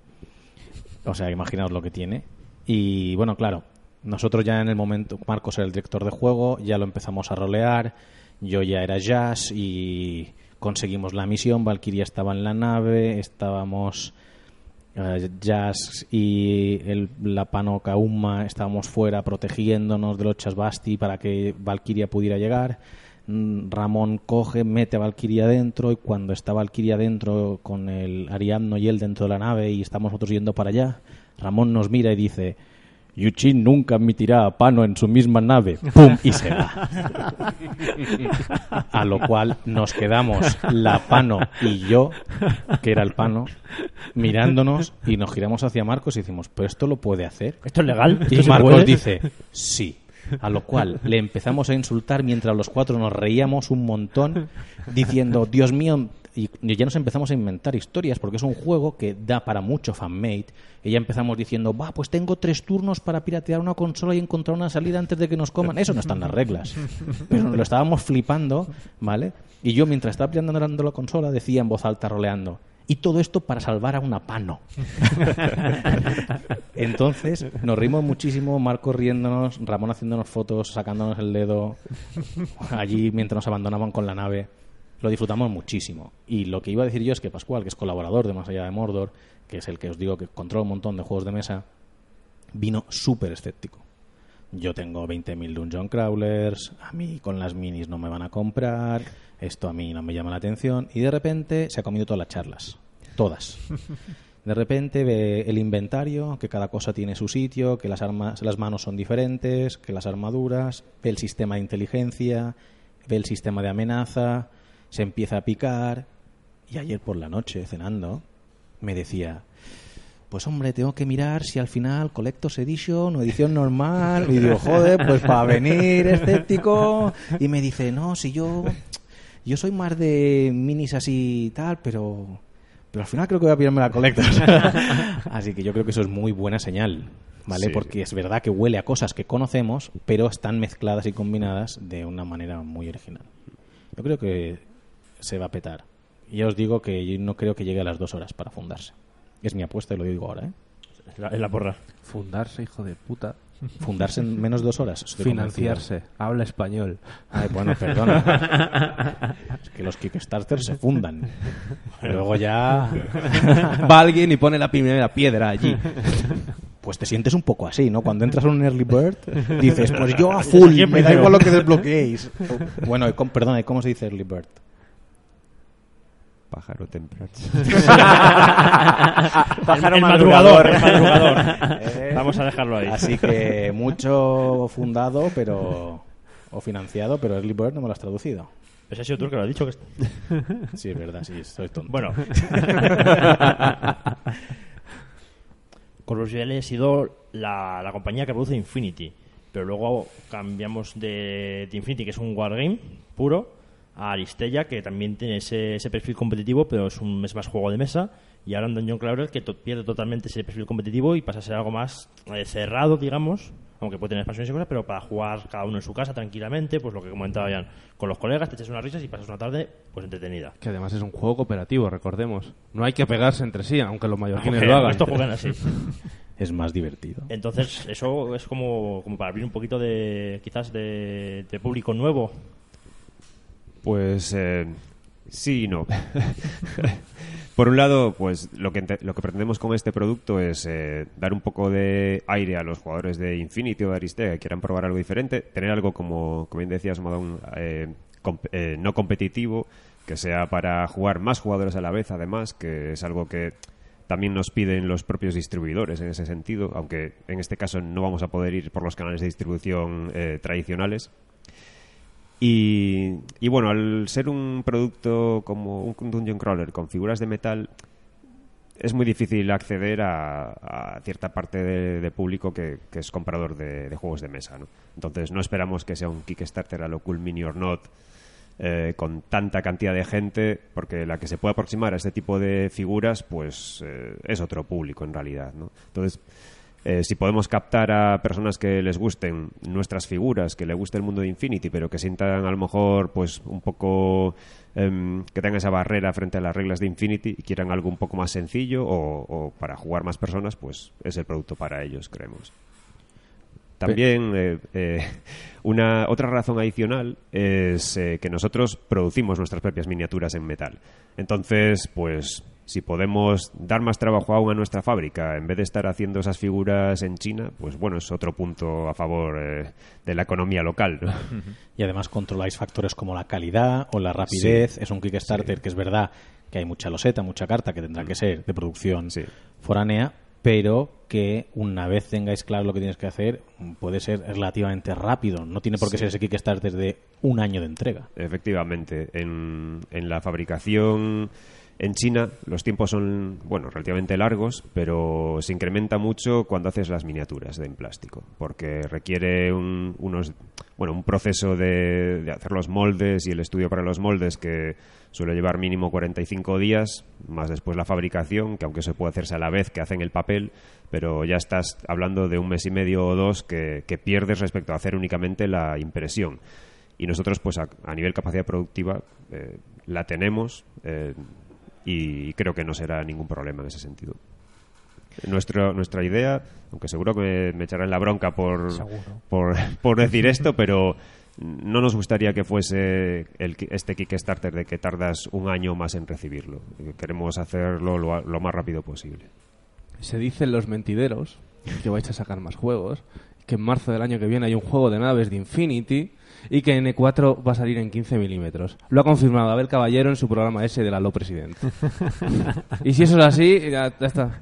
O sea, imaginaos lo que tiene. Y bueno, claro, nosotros ya en el momento, Marcos era el director de juego, ya lo empezamos a rolear, yo ya era Jazz y conseguimos la misión, Valkyria estaba en la nave, estábamos eh, Jazz y el, la Pano Kauma estábamos fuera protegiéndonos de los Chasbasti para que Valkyria pudiera llegar. Mm, Ramón coge, mete a Valkyria dentro y cuando está Valkyria dentro con el Ariadno y él dentro de la nave y estamos nosotros yendo para allá, Ramón nos mira y dice Yuchin nunca admitirá a Pano en su misma nave. ¡Pum! Y se va. A lo cual nos quedamos la Pano y yo, que era el Pano, mirándonos y nos giramos hacia Marcos y decimos, ¿pero esto lo puede hacer? ¿Esto es legal? ¿Esto Y Marcos puede? dice, sí. A lo cual le empezamos a insultar mientras los cuatro nos reíamos un montón, diciendo, Dios mío, y ya nos empezamos a inventar historias, porque es un juego que da para mucho fanmade. Y ya empezamos diciendo, va, pues tengo tres turnos para piratear una consola y encontrar una salida antes de que nos coman. Eso no está en las reglas. Pero lo estábamos flipando, ¿vale? Y yo, mientras estaba pirateando la consola, decía en voz alta, roleando, y todo esto para salvar a una pano. Entonces nos rimos muchísimo, Marco riéndonos, Ramón haciéndonos fotos, sacándonos el dedo allí mientras nos abandonaban con la nave. Lo disfrutamos muchísimo. Y lo que iba a decir yo es que Pascual, que es colaborador de Más Allá de Mordor, que es el que os digo que controla un montón de juegos de mesa, vino súper escéptico. Yo tengo 20.000 Dungeon Crawlers, a mí con las minis no me van a comprar, esto a mí no me llama la atención, y de repente se ha comido todas las charlas. Todas. De repente ve el inventario, que cada cosa tiene su sitio, que las armas, las manos son diferentes, que las armaduras, ve el sistema de inteligencia, ve el sistema de amenaza, se empieza a picar. Y ayer por la noche, cenando, me decía, pues hombre, tengo que mirar si al final Collector's Edition o edición normal. Y digo, joder, pues para venir escéptico. Y me dice, no, si yo, yo soy más de minis así y tal, pero, pero al final creo que voy a pillarme la Collector's. así que yo creo que eso es muy buena señal, ¿vale? Sí. Porque es verdad que huele a cosas que conocemos, pero están mezcladas y combinadas de una manera muy original. Yo creo que se va a petar. Y ya os digo que yo no creo que llegue a las dos horas para fundarse. Es mi apuesta y lo digo ahora, ¿eh? Es la, es la porra. Fundarse, hijo de puta. Fundarse en menos de dos horas. Financiarse. Habla español. Ay, bueno, perdona. es que los Kickstarters se fundan. Luego ya. Va alguien y pone la primera piedra allí. Pues te sientes un poco así, ¿no? Cuando entras a un early bird, dices, pues yo a full, me da igual lo que desbloqueéis. Bueno, perdona, ¿y cómo se dice early bird? Pájaro temprano. Pájaro el madrugador. madrugador. el madrugador. Vamos a dejarlo ahí. Así que mucho fundado, pero. o financiado, pero early bird no me lo has traducido. Ese ha sido tú el que lo has dicho. Que... Sí, es verdad, sí, soy tonto. Bueno. Belli ha sido la, la compañía que produce Infinity. Pero luego cambiamos de, de Infinity, que es un wargame puro, a Aristella, que también tiene ese, ese perfil competitivo, pero es, un, es más juego de mesa. Y ahora en Dungeon Crawler, que to- pierde totalmente ese perfil competitivo y pasa a ser algo más eh, cerrado, digamos. Aunque puede tener expansiones y cosas, pero para jugar cada uno en su casa tranquilamente, pues lo que comentaba Jan, con los colegas, te echas unas risas y pasas una tarde pues entretenida. Que además es un juego cooperativo, recordemos. No hay que pegarse entre sí, aunque los mallorquines lo hagan. Estos juegan así. Es más divertido. Entonces, eso es como, como para abrir un poquito de, quizás, de, de público nuevo. Pues eh, sí y no. Por un lado, pues lo que, lo que pretendemos con este producto es eh, dar un poco de aire a los jugadores de Infinity o de Aristea que quieran probar algo diferente, tener algo como, como bien decías, Modón, eh, eh, no competitivo, que sea para jugar más jugadores a la vez, además, que es algo que también nos piden los propios distribuidores en ese sentido, aunque en este caso no vamos a poder ir por los canales de distribución eh, tradicionales. Y, bueno, al ser un producto como un Dungeon Crawler con figuras de metal, es muy difícil acceder a, cierta parte de, público que, es comprador de, de juegos de mesa. ¿no? Entonces no esperamos que sea un Kickstarter a lo Cool Mini or Not eh, con tanta cantidad de gente, porque la que se puede aproximar a este tipo de figuras, pues eh, es otro público en realidad. ¿no? Entonces, eh, si podemos captar a personas que les gusten nuestras figuras, que les guste el mundo de Infinity, pero que sientan a lo mejor pues un poco em, que tengan esa barrera frente a las reglas de Infinity y quieran algo un poco más sencillo o, o para jugar más personas, pues es el producto para ellos, creemos. También eh, eh, una otra razón adicional es eh, que nosotros producimos nuestras propias miniaturas en metal. Entonces, pues si podemos dar más trabajo aún a nuestra fábrica en vez de estar haciendo esas figuras en China, pues bueno, es otro punto a favor eh, de la economía local. ¿no? Y además controláis factores como la calidad o la rapidez. Es un Kickstarter que es verdad que hay mucha loseta, mucha carta que tendrá que ser de producción Sí. foránea, pero que una vez tengáis claro lo que tienes que hacer, puede ser relativamente rápido. No tiene por qué ser ese Kickstarter de un año de entrega. Efectivamente, en, en la fabricación en China los tiempos son, bueno, relativamente largos, pero se incrementa mucho cuando haces las miniaturas de en plástico, porque requiere un, unos, bueno, un proceso de, de hacer los moldes y el estudio para los moldes que suele llevar mínimo 45 días, más después la fabricación, que aunque se puede hacerse a la vez que hacen el papel, pero ya estás hablando de un mes y medio o dos que, que pierdes respecto a hacer únicamente la impresión. Y nosotros pues a, nivel capacidad productiva eh, la tenemos eh, y creo que no será ningún problema en ese sentido. Nuestro, nuestra idea, aunque seguro que me echarán la bronca por, por, por decir esto, pero no nos gustaría que fuese el, este Kickstarter de que tardas un año más en recibirlo. Queremos hacerlo lo, lo más rápido posible. Se dicen los mentideros que vais a sacar más juegos, que en marzo del año que viene hay un juego de naves de Infinity y que N4 va a salir en 15 milímetros. Lo ha confirmado Abel Caballero en su programa ese de la Lo Presidente. y si eso es así, ya, ya está.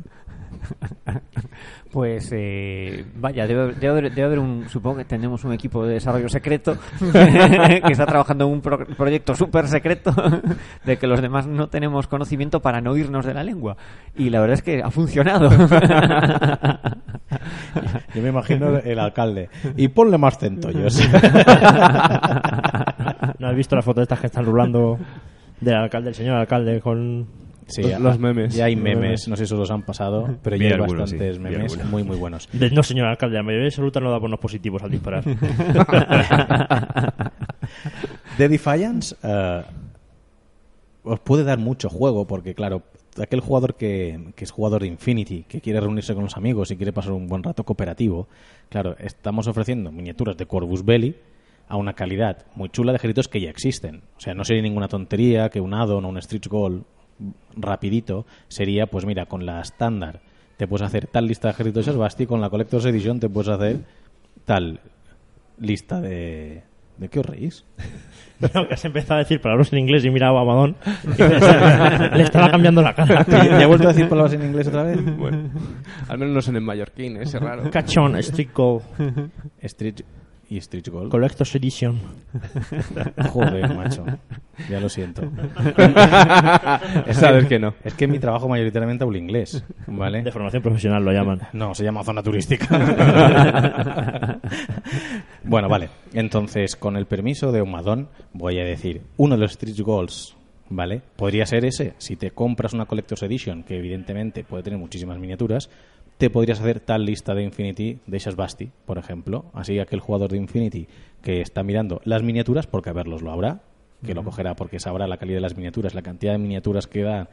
Pues eh, vaya, debe, debe haber, debe haber un, supongo que tenemos un equipo de desarrollo secreto que está trabajando en un pro- proyecto súper secreto de que los demás no tenemos conocimiento para no irnos de la lengua. Y la verdad es que ha funcionado. Yo me imagino el alcalde. Y ponle más centollos. ¿No has visto la foto de estas que están rulando del alcalde, el señor alcalde con... Sí, Los- memes. Ya hay memes, memes. no sé si os los han pasado, pero ya hay algunos, bastantes sí, memes muy, muy buenos. de- no, señor alcalde, la mayoría absoluta no da buenos positivos al disparar. The Defiance eh, os puede dar mucho juego porque, claro, aquel jugador que, que es jugador de Infinity, que quiere reunirse con los amigos y quiere pasar un buen rato cooperativo, claro, estamos ofreciendo miniaturas de Corvus Belli a una calidad muy chula de ejércitos que ya existen. O sea, no sería ninguna tontería que un addon o un stretch goal rapidito sería, pues mira, con la estándar te puedes hacer tal lista de ejércitos Basti, con la Collector's Edition te puedes hacer tal lista de... ¿De qué os reís? No, que has empezado a decir palabras en inglés y miraba a Amadón. y le estaba cambiando la cara. ¿Ya he vuelto a decir palabras en inglés otra vez? Bueno, al menos no son en mallorquín, ¿eh? ese raro. Cachón, Street Goal, Street y Street Gold. Collector's Edition. Joder, macho. Ya lo siento. Sabes que no. Es que mi trabajo mayoritariamente hablo inglés, ¿vale? De formación profesional lo llaman. No, se llama zona turística. Bueno, vale. Entonces, con el permiso de Humadón, voy a decir, uno de los Street Goals, ¿vale? Podría ser ese. Si te compras una Collector's Edition, que evidentemente puede tener muchísimas miniaturas, te podrías hacer tal lista de Infinity de Basti, por ejemplo. Así aquel jugador de Infinity que está mirando las miniaturas, porque a verlos lo habrá, que lo cogerá porque sabrá la calidad de las miniaturas, la cantidad de miniaturas que dan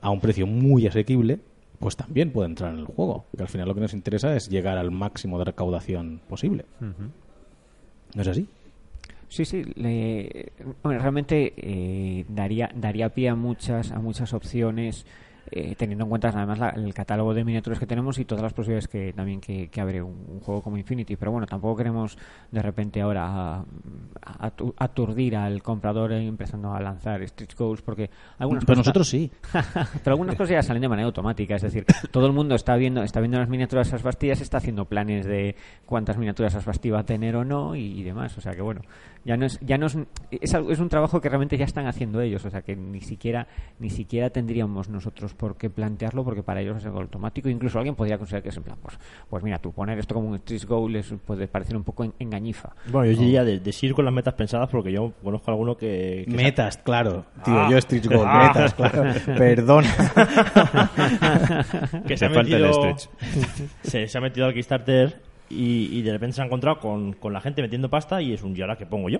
a un precio muy asequible, pues también puede entrar en el juego. Que al final lo que nos interesa es llegar al máximo de recaudación posible. ¿No es así? Sí, sí. le- realmente eh, daría daría pie a muchas a muchas opciones eh, teniendo en cuenta además la- el catálogo de miniaturas que tenemos y todas las posibilidades que también que, que abre un, un juego como Infinity. Pero bueno, tampoco queremos de repente ahora a- a- atu- aturdir al comprador eh, empezando a lanzar Street Goals porque algunas Pero cosas- nosotros sí. pero algunas cosas ya salen de manera automática, es decir, todo el mundo está viendo está viendo las miniaturas asbastías, está haciendo planes de cuántas miniaturas asbastí va a tener o no y, demás, o sea que bueno, ya no es ya no es, es es un trabajo que realmente ya están haciendo ellos, o sea que ni siquiera ni siquiera tendríamos nosotros por qué plantearlo porque para ellos es algo automático. Incluso alguien podría considerar que es en plan, pues, pues mira, tú poner esto como un street goal les puede parecer un poco en- engañifa. Bueno, yo diría de, de seguir con las metas pensadas porque yo conozco a alguno que... que Metas, claro. Tío, Ah. yo Street Goal, Ah. metas, claro. Perdona. que se Te ha falta el metido, se, se ha metido al Kickstarter y, y de repente se ha encontrado con, con la gente metiendo pasta y es un ¿y ahora qué pongo yo?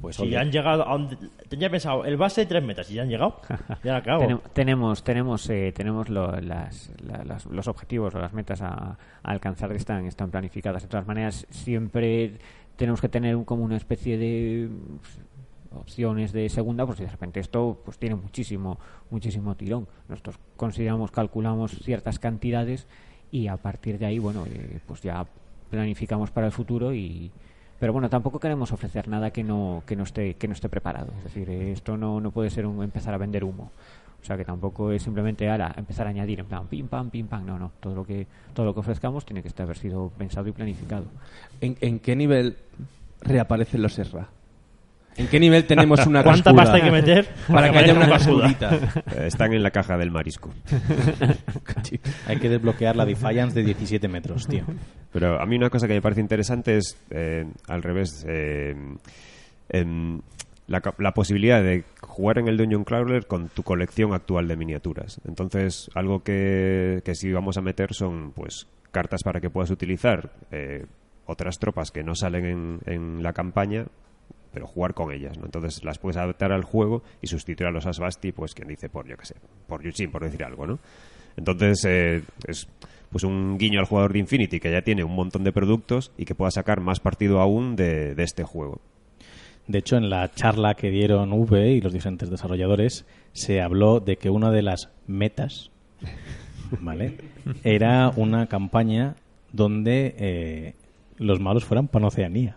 Pues Si han llegado a donde tenía pensado el base tres metas y ya han llegado, ya la cago. Tenemos tenemos eh, tenemos lo- las- la- las- los objetivos o las metas a, a alcanzar están están planificadas. De todas maneras siempre tenemos que tener un- como una especie de pues, opciones de segunda pues de repente esto pues tiene muchísimo muchísimo tirón. Nosotros consideramos calculamos ciertas cantidades y a partir de ahí bueno eh, pues ya planificamos para el futuro y pero bueno tampoco queremos ofrecer nada que no que no esté que no esté preparado. Es decir esto no, no puede ser un empezar a vender humo. O sea que tampoco es simplemente ahora empezar a añadir en plan pim pam pim pam. No no. Todo lo que todo lo que ofrezcamos tiene que estar haber sido pensado y planificado. ¿En, en qué nivel reaparecen los Serra? ¿En qué nivel tenemos una ¿Cuánta cascuda? pasta hay que meter para que haya una cascuda? cascudita? Están en la caja del marisco. hay que desbloquear la Defiance de 17 metros, tío. Pero a mí una cosa que me parece interesante es, eh, al revés, eh, em, la, posibilidad de jugar en el Dungeon Crawler con tu colección actual de miniaturas. Entonces, algo que, que sí vamos a meter son pues cartas para que puedas utilizar eh, otras tropas que no salen en, en la campaña pero jugar con ellas, ¿no? Entonces las puedes adaptar al juego y sustituir a los Asbasti, pues quien dice por, yo qué sé, por Yushin, por decir algo, ¿no? Entonces eh, es pues un guiño al jugador de Infinity que ya tiene un montón de productos y que pueda sacar más partido aún de, de este juego. De hecho, en la charla que dieron V y los diferentes desarrolladores, se habló de que una de las metas, ¿vale? Era una campaña donde eh, los malos fueran Panoceanía.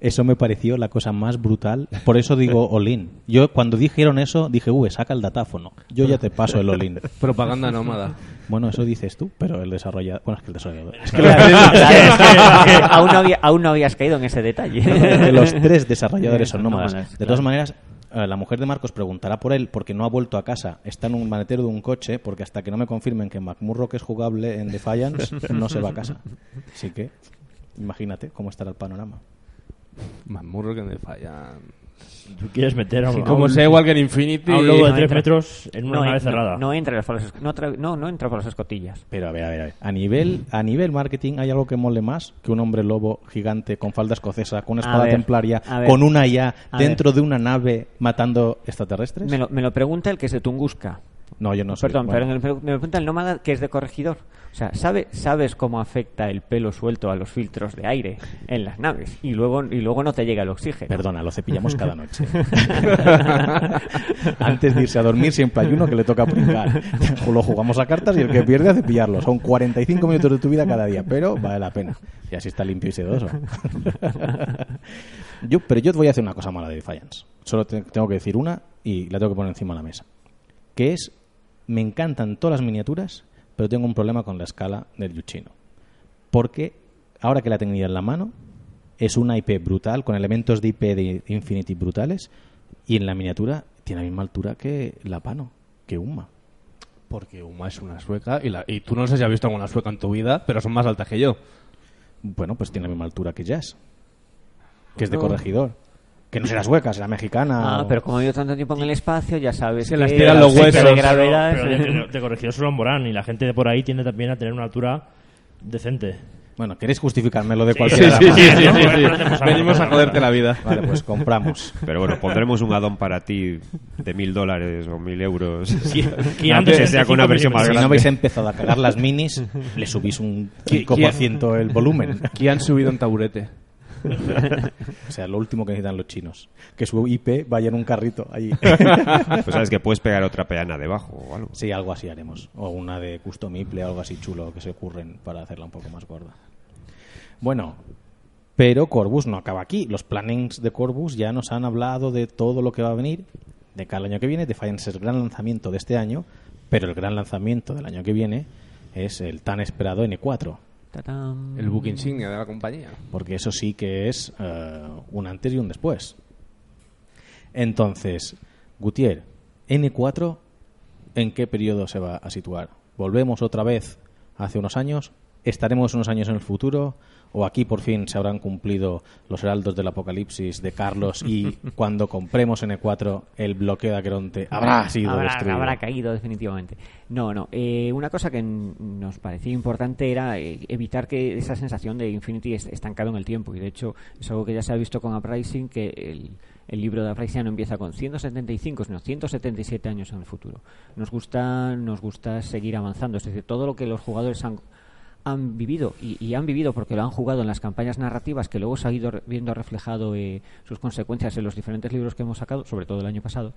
Eso me pareció la cosa más brutal. Por eso digo Olin. Yo cuando dijeron eso, dije, V, saca el datáfono. Yo ya te paso el Olin. Propaganda nómada. Bueno, eso dices tú, pero el desarrollador... Bueno, es que el desarrollador... es que aún, no había- aún no habías caído en ese detalle de los tres desarrolladores son nómadas. De todas maneras, eh, la mujer de Marcos preguntará por él porque no ha vuelto a casa. Está en un maletero de un coche porque hasta que no me confirmen que McMurrock es jugable en Defiance, no se va a casa. Así que, imagínate cómo estará el panorama. Más murro que me fallan. Tú quieres meter a un, Como sea igual que en Infinity. a un lobo de No 3 entra. metros en una no, nave en- cerrada. no, no entra las falsas- no, tra- no, no entra por las escotillas Pero a ver, a ver, a ver. A nivel, a nivel marketing, ¿hay algo que mole más que un hombre lobo gigante con falda escocesa, con una espada ver, templaria, con una IA, dentro de una nave matando extraterrestres? me lo, me lo pregunta el que es de Tunguska No, yo no soy. Perdón, bueno. pero me pregunta el nómada que es de corregidor. O sea, ¿sabe, ¿sabes cómo afecta el pelo suelto a los filtros de aire en las naves? Y luego, y luego no te llega el oxígeno. Perdona, lo cepillamos cada noche. Antes de irse a dormir siempre hay uno que le toca pringar. Lo jugamos a cartas y el que pierde a cepillarlo. Son 45 minutos de tu vida cada día, pero vale la pena. Y así está limpio y sedoso. Yo, pero yo te voy a hacer una cosa mala de Defiance. Solo te- tengo que decir una y la tengo que poner encima de la mesa. Que es, me encantan todas las miniaturas, pero tengo un problema con la escala del Yuchino. Porque ahora que la tenía en la mano, es una IP brutal, con elementos de IP de Infinity brutales, y en la miniatura tiene la misma altura que la Pano, que Uma. Porque Uma es una sueca y, la- y tú no sé si has visto alguna sueca en tu vida, pero son más altas que yo. Bueno, pues tiene la misma altura que Jazz, que es de corregidor. Que no será sueca, será mexicana. Ah, o- pero como vivo tanto tiempo en el espacio, ya sabes Se que las tiran los huesos. de gravedad Pero, pero de, de corregido solo en Morán y la gente de por ahí tiende también a tener una altura decente. Bueno, ¿queréis justificármelo de Sí, cualquier sí, manera? sí, sí, sí, sí. Venimos a joderte la vida. Vale, pues compramos. Pero bueno, pondremos un addon para ti de mil dólares o mil euros. antes sea con una 65 versión más Si grande. no habéis empezado a cagar las minis, le subís un 5% el volumen. Aquí han subido un taburete. O sea, lo último que necesitan los chinos. Que su IP vaya en un carrito allí. Pues sabes que puedes pegar otra peana debajo o algo. Sí, algo así haremos. O una de customiple, algo así chulo que se ocurren para hacerla un poco más gorda. Bueno, pero Corbus no acaba aquí. Los plannings de Corbus ya nos han hablado de todo lo que va a venir de cada año que viene. Defiance es el gran lanzamiento de este año, pero el gran lanzamiento del año que viene es el tan esperado N4. El book insignia de la compañía. porque eso sí que es eh, un antes y un después. Entonces, Gutiérrez, N4, ¿en qué periodo se va a situar? ¿Volvemos otra vez hace unos años? ¿Estaremos unos años en el futuro? ¿O aquí por fin se habrán cumplido los heraldos del apocalipsis de Carlos y cuando compremos N4 el bloqueo de Aqueronte habrá sido habrá, destruido? habrá caído definitivamente. No, no. eh, una cosa que nos parecía importante era eh, evitar que esa sensación de Infinity est- estancado en el tiempo. Y de hecho es algo que ya se ha visto con Uprising, que el, el libro de Uprising ya no empieza con 175, sino 177 años en el futuro. Nos gusta, nos gusta seguir avanzando. Es decir, todo lo que los jugadores han han vivido y, y han vivido porque lo han jugado en las campañas narrativas que luego se ha ido viendo reflejado eh, sus consecuencias en los diferentes libros que hemos sacado, sobre todo el año pasado.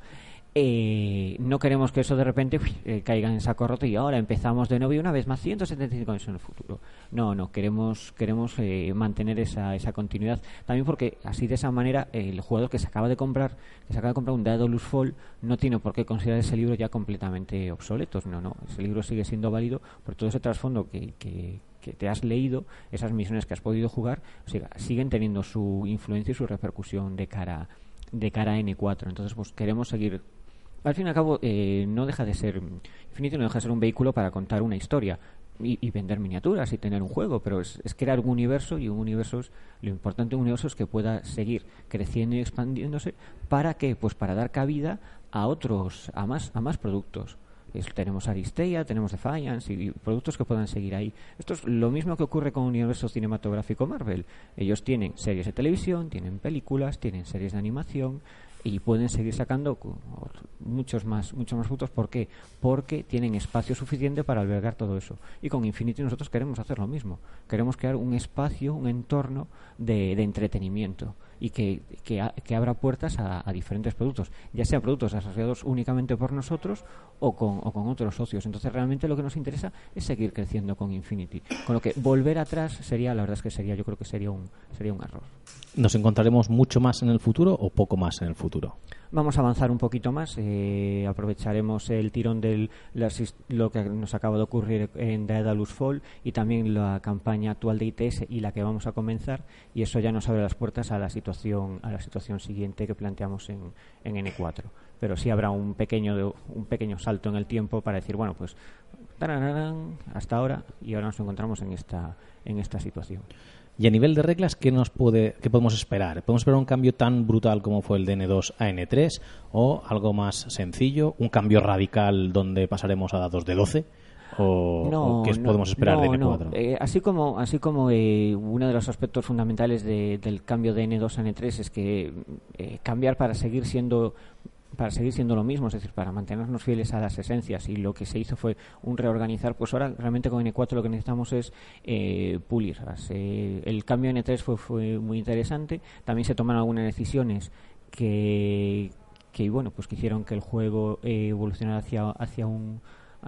eh, no queremos que eso de repente eh, caiga en saco roto y ahora empezamos de nuevo y una vez más 175 años en el futuro. No, no, queremos queremos eh, mantener esa, esa continuidad. También porque así de esa manera el jugador que se acaba de comprar, que se acaba de comprar un Daedalus Fall, no tiene por qué considerar ese libro ya completamente obsoleto. No, no, ese libro sigue siendo válido por todo ese trasfondo que, que, que te has leído, esas misiones que has podido jugar, siguen teniendo su influencia y su repercusión de cara de cara a N4. Entonces, pues queremos seguir al fin y al cabo, eh, no deja de ser. Infinity no deja de ser un vehículo para contar una historia y, vender miniaturas y tener un juego, pero es, crear un universo y un universo. Lo importante de un universo es que pueda seguir creciendo y expandiéndose. ¿Para qué? Pues para dar cabida a otros, a más, a más productos. Tenemos Aristeia, tenemos Defiance y, y productos que puedan seguir ahí. Esto es lo mismo que ocurre con el universo cinematográfico Marvel. Ellos tienen series de televisión, tienen películas, tienen series de animación y pueden seguir sacando muchos más muchos más frutos ¿por qué? porque tienen espacio suficiente para albergar todo eso y con Infinity nosotros queremos hacer lo mismo queremos crear un espacio un entorno de, de entretenimiento y que, que, abra puertas a, a diferentes productos ya sean productos desarrollados únicamente por nosotros o con, o con otros socios. Entonces realmente lo que nos interesa es seguir creciendo con Infinity. Con lo que volver atrás sería la verdad es que sería yo creo que sería un sería un error ¿Nos encontraremos mucho más en el futuro o poco más en el futuro? Vamos a avanzar un poquito más. eh, aprovecharemos el tirón de lo que nos acaba de ocurrir en Daedalus Fall y también la campaña actual de ITS y la que vamos a comenzar. Y eso ya nos abre las puertas a la situación, a la situación siguiente que planteamos en, en N4. Pero sí habrá un pequeño, un pequeño salto en el tiempo para decir, bueno, pues hasta ahora y ahora nos encontramos en esta, en esta situación. Y a nivel de reglas, ¿qué, nos puede, ¿qué podemos esperar? ¿Podemos esperar un cambio tan brutal como fue el de N2 a N3? ¿O algo más sencillo? ¿Un cambio radical donde pasaremos a dados de 12? ¿O, o qué no, podemos esperar de no, N4? no. Eh, así como, así como eh, uno de los aspectos fundamentales de- del cambio de N2 a N3 es que eh, cambiar para seguir siendo para seguir siendo lo mismo, es decir, para mantenernos fieles a las esencias y lo que se hizo fue un reorganizar, pues ahora realmente con N4 lo que necesitamos es eh, pulirlas. Eh, el cambio en N3 fue, fue muy interesante, también se tomaron algunas decisiones que, que bueno, pues que hicieron que el juego eh, evolucionara hacia un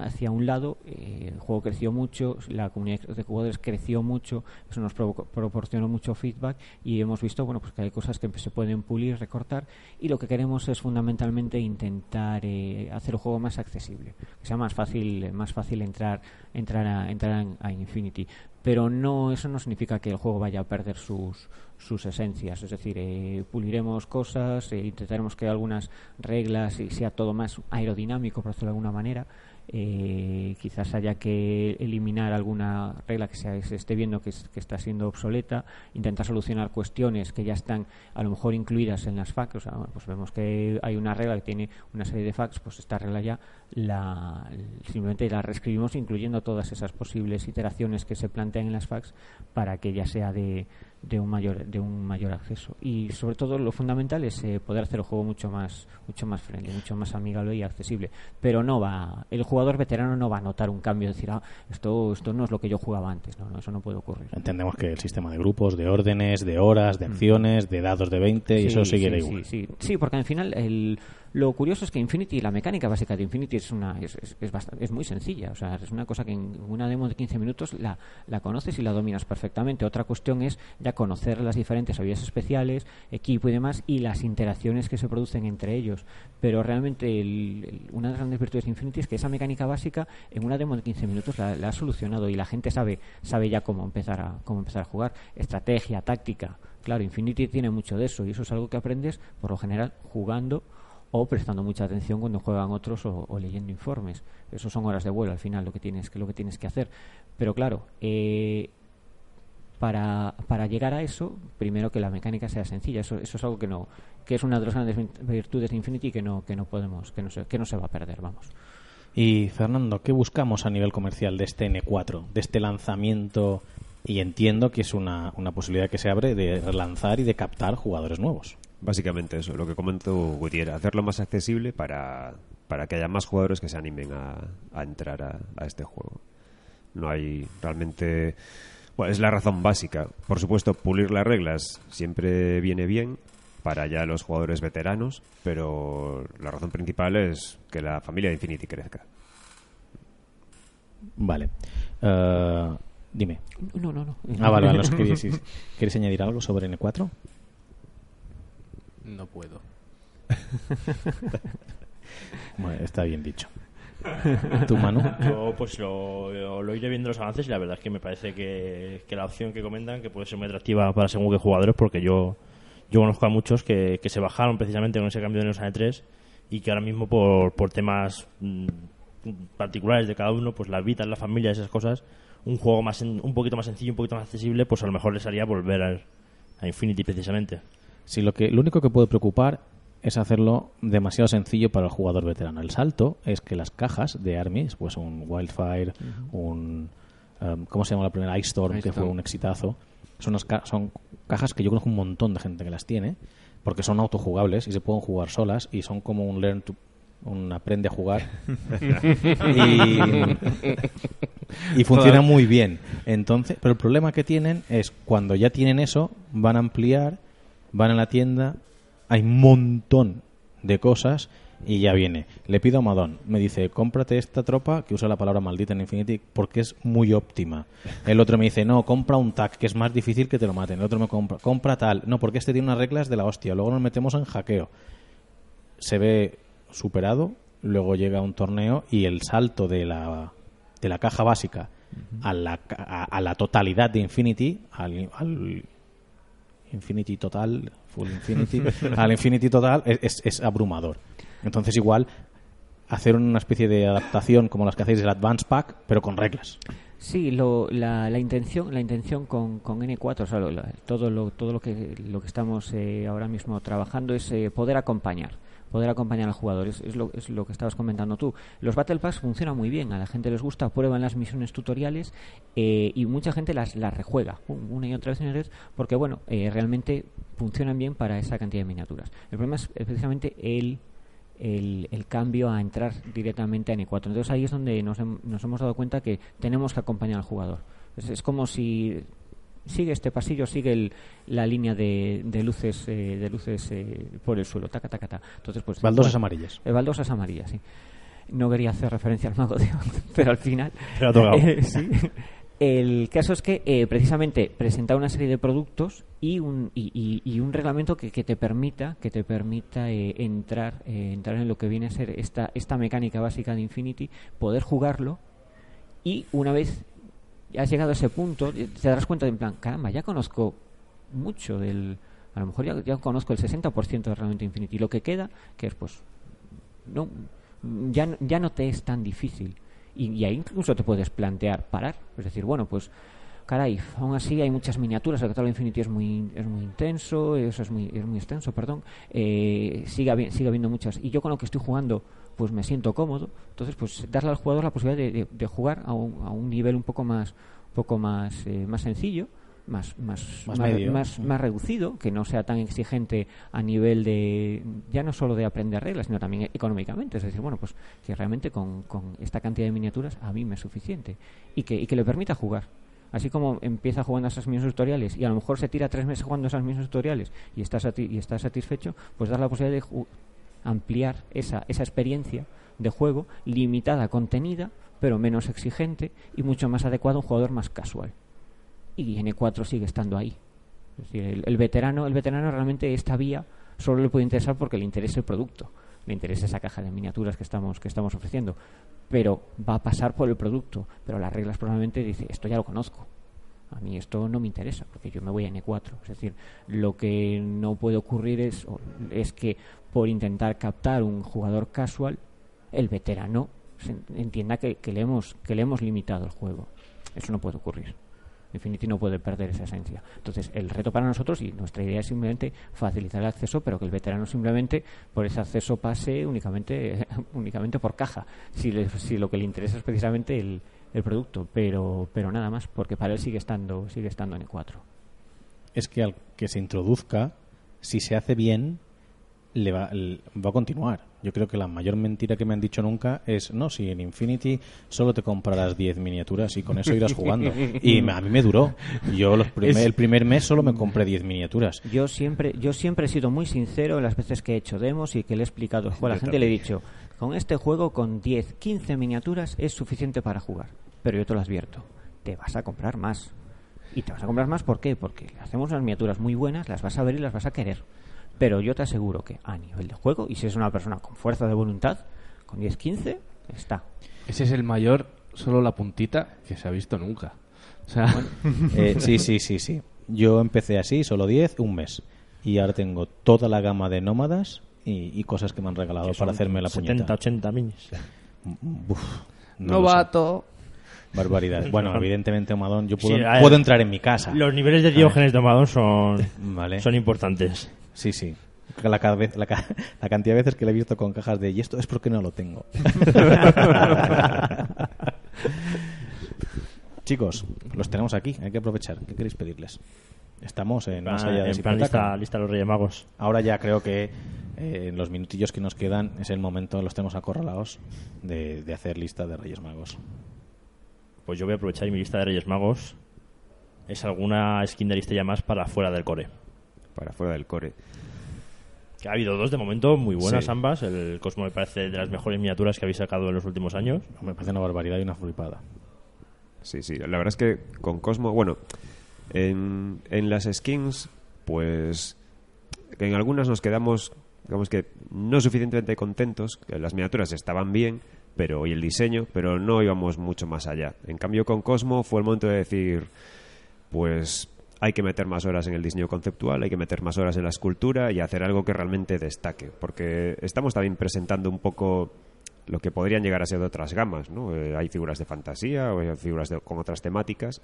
hacia un lado, eh, el juego creció mucho, la comunidad de jugadores creció mucho, eso nos proporcionó mucho feedback y hemos visto bueno pues que hay cosas que se pueden pulir, recortar y lo que queremos es fundamentalmente intentar eh, hacer el juego más accesible, que sea más fácil más fácil entrar entrar a entrar a, a Infinity, pero no eso no significa que el juego vaya a perder sus sus esencias, es decir, eh, puliremos cosas, eh, intentaremos que algunas reglas y sea todo más aerodinámico, por decirlo de alguna manera, eh, quizás haya que eliminar alguna regla que se, esté viendo que, es- que está siendo obsoleta, intentar solucionar cuestiones que ya están a lo mejor incluidas en las FAQs. O sea, pues vemos que hay una regla que tiene una serie de FAQs, pues esta regla ya la, simplemente la reescribimos incluyendo todas esas posibles iteraciones que se plantean en las FAQs para que ya sea de, de un mayor de un mayor acceso. Y sobre todo lo fundamental es eh, poder hacer el juego mucho más mucho más friendly mucho más amigable y accesible. Pero no va el jugador veterano no va a notar un cambio decir ah, esto esto no es lo que yo jugaba antes no, no eso no puede ocurrir. Entendemos que el sistema de grupos, de órdenes, de horas, de acciones, de dados de 20, y eso seguirá sí, igual. Sí, sí. Sí, porque al final el, lo curioso es que Infinity, la mecánica básica de Infinity es una es, es, es, bast- es muy sencilla. O sea, es una cosa que en una demo de 15 minutos la, la conoces y la dominas perfectamente. Otra cuestión es ya conocer las diferentes habilidades especiales, equipo y demás, y las interacciones que se producen entre ellos. Pero realmente el- una de las grandes virtudes de Infinity es que esa mecánica básica en una demo de 15 minutos la, la ha solucionado y la gente sabe sabe ya cómo empezar a cómo empezar a jugar. Estrategia, táctica. Claro, Infinity tiene mucho de eso y eso es algo que aprendes por lo general jugando o prestando mucha atención cuando juegan otros o, leyendo informes. Eso son horas de vuelo al final lo que tienes que lo que tienes que hacer. Pero claro, eh, para, para llegar a eso, primero que la mecánica sea sencilla. Eso, eso es algo que no que es una de las grandes virtudes de Infinity que no que no podemos que no se, que no se va a perder, vamos. Y Fernando, ¿qué buscamos a nivel comercial de este N4, de este lanzamiento? Y entiendo que es una, una posibilidad que se abre de relanzar y de captar jugadores nuevos. Básicamente eso, lo que comentó Gutiérrez, hacerlo más accesible para, para que haya más jugadores que se animen a, a entrar a, a este juego. No hay realmente... Bueno, es la razón básica. Por supuesto, pulir las reglas siempre viene bien para ya los jugadores veteranos, pero la razón principal es que la familia de Infinity crezca. Vale. Eh, dime. No, no, no. Ah, vale, vale. no sé, ¿Queréis, ¿Queréis añadir algo sobre N4? No puedo. Bueno, está bien dicho. ¿Tu Manu? Yo pues lo, lo, lo iré viendo los avances y la verdad es que me parece que, que la opción que comentan que puede ser muy atractiva para según qué jugadores porque yo yo conozco a muchos que, que se bajaron precisamente con ese cambio de Neos a N3 y que ahora mismo por, por temas mm, particulares de cada uno, pues la vida, la familia, esas cosas, un juego más en- un poquito más sencillo, un poquito más accesible, pues a lo mejor les haría volver a, a Infinity precisamente. Sí, lo, que, lo único que puede preocupar es hacerlo demasiado sencillo para el jugador veterano. El salto es que las cajas de armies, pues un Wildfire, un... um, ¿Cómo se llama la primera? Ice Storm, Ice que fue un exitazo. Son, unas ca- son cajas que yo conozco un montón de gente que las tiene, porque son autojugables y se pueden jugar solas y son como un learn to un aprende a jugar y, y funciona muy bien entonces pero el problema que tienen es cuando ya tienen eso van a ampliar van a la tienda hay un montón de cosas y ya viene. Le pido a Madón, me dice, cómprate esta tropa que usa la palabra maldita en Infinity porque es muy óptima. El otro me dice, no, compra un tag que es más difícil que te lo maten. El otro me compra, compra tal. No, porque este tiene unas reglas de la hostia. Luego nos metemos en hackeo. Se ve superado, luego llega un torneo y el salto de la, de la caja básica a, la, a, a la totalidad de Infinity, al, al Infinity Total, Full Infinity, al Infinity Total es, es- abrumador. Entonces igual hacer una especie de adaptación como las que hacéis del Advance Pack, pero con reglas. Sí, lo, la, la intención, la intención con, con N4, o sea, lo- la- todo lo, todo lo que lo que estamos eh, ahora mismo trabajando es eh, poder acompañar, poder acompañar al jugador. Es, es lo, es lo que estabas comentando tú. Los Battle Pass funcionan muy bien, a la gente les gusta, prueban las misiones tutoriales eh, y mucha gente las, las rejuega un- una y otra vez en el red porque, bueno, eh, realmente funcionan bien para esa cantidad de miniaturas. El problema es precisamente el el, el cambio a entrar directamente a N4. Entonces ahí es donde nos, nos hemos dado cuenta que tenemos que acompañar al jugador. Es, es como si sigue este pasillo, sigue el- la línea de, de luces eh, de luces eh, por el suelo, taca, taca, taca. Entonces, pues, Baldosas bueno, amarillas. eh, baldosas amarillas, sí. No quería hacer referencia al mago de pero al final. Pero ha. Eh, sí. El caso es que eh, precisamente presentar una serie de productos y un, y, y- y un reglamento que, que te permita que te permita eh, entrar entrar en lo que viene a ser esta esta mecánica básica de Infinity, poder jugarlo y una vez has llegado a ese punto te darás cuenta de en plan caramba ya conozco mucho del a lo mejor ya, ya conozco el 60% del reglamento Infinity lo que queda que es pues no ya, ya no te es tan difícil. Y, y ahí incluso te puedes plantear parar. Es decir bueno pues caray aún así hay muchas miniaturas el catálogo Infinity es muy es muy intenso eso es muy es muy extenso perdón eh, sigue sigue habiendo muchas. Y yo con lo que estoy jugando pues me siento cómodo entonces pues darle al jugador la posibilidad de, de- de jugar a un, a un nivel un poco más poco más eh, más sencillo más más Más medio. más, más reducido, que no sea tan exigente a nivel de, ya no solo de aprender reglas, sino también económicamente. Es decir, bueno, pues que realmente con, con esta cantidad de miniaturas a mí me es suficiente y que, y que le permita jugar. Así como empieza jugando esas misiones tutoriales y a lo mejor se tira tres meses jugando esas misiones tutoriales y está, sati- y está satisfecho, pues dar la posibilidad de ampliar esa, esa experiencia de juego limitada, contenida, pero menos exigente y mucho más adecuado a un jugador más casual y N4 sigue estando ahí. Es decir, el, el veterano, el veterano realmente esta vía solo le puede interesar porque le interesa el producto, le interesa esa caja de miniaturas que estamos que estamos ofreciendo, pero va a pasar por el producto, pero las reglas probablemente dice esto ya lo conozco. A mí esto no me interesa, porque yo me voy a N4. Es decir, lo que no puede ocurrir es, es que por intentar captar un jugador casual, el veterano entienda que, le hemos, que le hemos limitado el juego. Eso no puede ocurrir. Infinity no puede perder esa esencia. Entonces, el reto para nosotros y nuestra idea es simplemente facilitar el acceso, pero que el veterano simplemente por ese acceso pase únicamente, únicamente por caja. Si, lo que le interesa es precisamente el, el producto, pero, pero nada más, porque para él sigue estando, sigue estando en E4. Es que al que se introduzca, si se hace bien, le va, a continuar. Yo creo que la mayor mentira que me han dicho nunca es, no, si en Infinity solo te comprarás 10 miniaturas y con eso irás jugando. Y me- a mí me duró. Yo los primer- Es- el primer mes solo me compré 10 miniaturas. Yo siempre, yo siempre he sido muy sincero en las veces que he hecho demos y que le he explicado el juego a la Yo gente. Le he dicho, con este juego, con 10, 15 miniaturas es suficiente para jugar. Pero yo te lo advierto, te vas a comprar más. Y te vas a comprar más, ¿por qué? Porque hacemos unas miniaturas muy buenas, las vas a ver y las vas a querer. Pero yo te aseguro que a nivel de juego, y si es una persona con fuerza de voluntad, con 10, 15, está. Ese es el mayor, solo la puntita que se ha visto nunca. O sea, Eh, sí, sí, sí, sí. Yo empecé así, solo 10, un mes. Y ahora tengo toda la gama de nómadas y, y cosas que me han regalado para hacerme la 70, puñeta. 80 minis. Uf, no lo sé. novato. Barbaridad. Bueno, evidentemente, Omadón, yo puedo, Sí, a ver, puedo entrar en mi casa. Los niveles de Diógenes de Amadón son, Vale. son importantes. Sí, sí. La, la, la cantidad de veces que le he visto con cajas de y esto es porque no lo tengo. Chicos, los tenemos aquí, hay que aprovechar. ¿Qué queréis pedirles? Estamos en más allá de en plan lista, lista de los Reyes Magos. Ahora ya creo que eh, en los minutillos que nos quedan es el momento, los tenemos acorralados, de, de hacer lista de Reyes Magos. Pues yo voy a aprovechar y mi lista de Reyes Magos es alguna skin de lista ya más para fuera del core. Para fuera del core. Que ha habido dos de momento muy buenas Sí. ambas. El Cosmo me parece de las mejores miniaturas que habéis sacado en los últimos años. Me parece una barbaridad y una flipada. Sí, sí. La verdad es que con Cosmo, bueno, en, en las skins, pues en algunas nos quedamos, digamos que no suficientemente contentos. que Las miniaturas estaban bien, pero y el diseño, pero no íbamos mucho más allá. En cambio, con Cosmo fue el momento de decir, pues hay que meter más horas en el diseño conceptual, hay que meter más horas en la escultura y hacer algo que realmente destaque. Porque estamos también presentando un poco lo que podrían llegar a ser de otras gamas, ¿no? Eh, hay figuras de fantasía o hay figuras de- con otras temáticas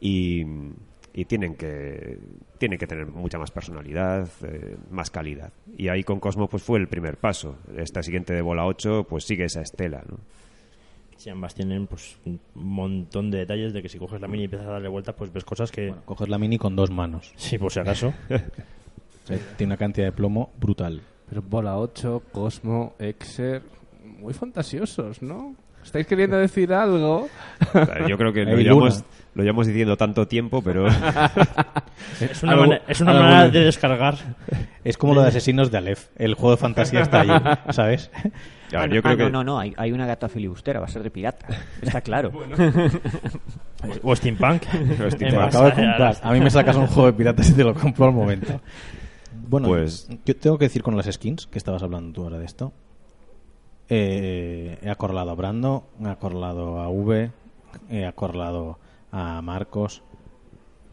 y, tienen que tienen que tener mucha más personalidad, eh, más calidad. Y ahí con Cosmo pues fue el primer paso. Esta siguiente de bola 8 pues sigue esa estela, ¿no? Si ambas tienen pues un montón de detalles de que si coges la mini y empiezas a darle vueltas, pues ves cosas que... Bueno, coges la mini con dos manos. Sí, por si acaso. O sea, tiene una cantidad de plomo brutal. Pero Bola 8, Cosmo, Exer, muy fantasiosos, ¿no? ¿Estáis queriendo decir algo? O yo creo que lo llevamos, lo llevamos diciendo tanto tiempo, pero es una, manera, es una manera de descargar. Es como lo de Asesinos de Aleph. El juego de fantasía está allí, ¿sabes? Ah, yo ah, creo no, que no, no, hay, hay una gata filibustera, va a ser de pirata. Está claro. O Steampunk. Base acabo de comprar. A mí me sacas un juego de piratas y te lo compro al momento. Bueno, Pues- yo tengo que decir con las skins, que estabas hablando tú ahora de esto. Eh, he acorralado a Brando, he acorralado a V, he acorralado a Marcos.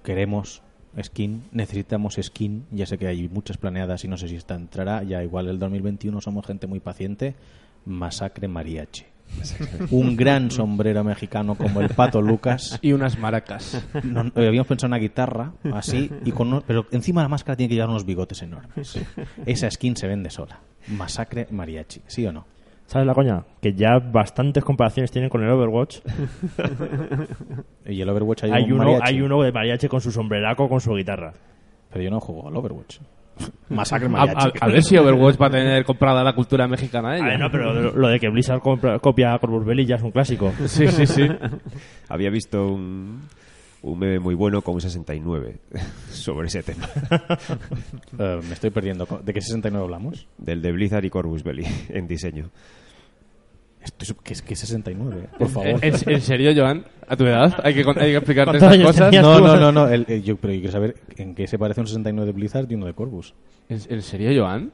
Queremos skin, necesitamos skin. Ya sé que hay muchas planeadas y no sé si esta entrará. Ya igual el 2021 somos gente muy paciente. Masacre Mariachi. Un gran sombrero mexicano como el Pato Lucas. Y unas maracas. No, no, habíamos pensado en una guitarra, así, y con unos- pero encima la máscara tiene que llevar unos bigotes enormes. Esa skin se vende sola. Masacre mariachi, ¿sí o no? ¿Sabes la coña? Que ya bastantes comparaciones tienen con el Overwatch. Y el Overwatch hay, Hay un uno, mariachi, hay uno de mariachi con su sombreraco, con su guitarra. pero yo no juego al Overwatch. Masacre mariachi. a- a ver si Overwatch va a tener comprada la cultura mexicana A ella. ver, no, pero lo, lo de que Blizzard compra- copia a Corvus Belli ya es un clásico. Sí, sí, sí. había visto un, un meme muy bueno con un 69 sobre ese tema. Eh, me estoy perdiendo. ¿De qué 69 hablamos? Del de Blizzard y Corvus Belli en diseño. ¿Qué es que 69? Por favor. ¿En, en serio, Joan? ¿A tu edad? Hay que, hay que explicarte ¿Cuántos esas años cosas. No, no, no, no. el- el- yo, pero yo quiero saber en qué se parece un 69 de Blizzard y uno de Corvus. ¿En, en serio, Joan?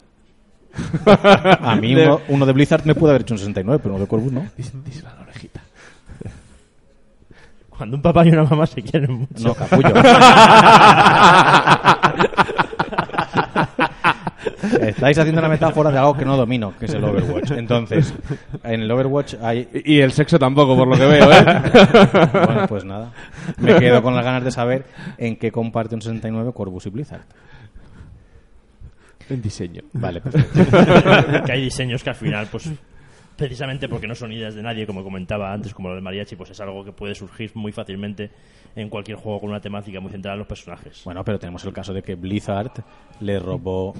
A mí De- uno, uno de Blizzard me puede haber hecho un 69, pero uno de Corvus no. Dis- Díselo. Cuando un papá y una mamá se quieren mucho. No, capullo. Estáis haciendo una metáfora de algo que no domino, que es el Overwatch. Entonces, en el Overwatch hay... Y el sexo tampoco, por lo que veo, ¿eh? Bueno, pues nada. Me quedo con las ganas de saber en qué comparte un 69 Corvus y Blizzard. en diseño. Vale, perfecto. que hay diseños que al final, pues precisamente porque no son ideas de nadie, como comentaba antes, como lo del mariachi, pues es algo que puede surgir muy fácilmente en cualquier juego con una temática muy centrada en los personajes. Bueno, pero tenemos el caso de que Blizzard le robó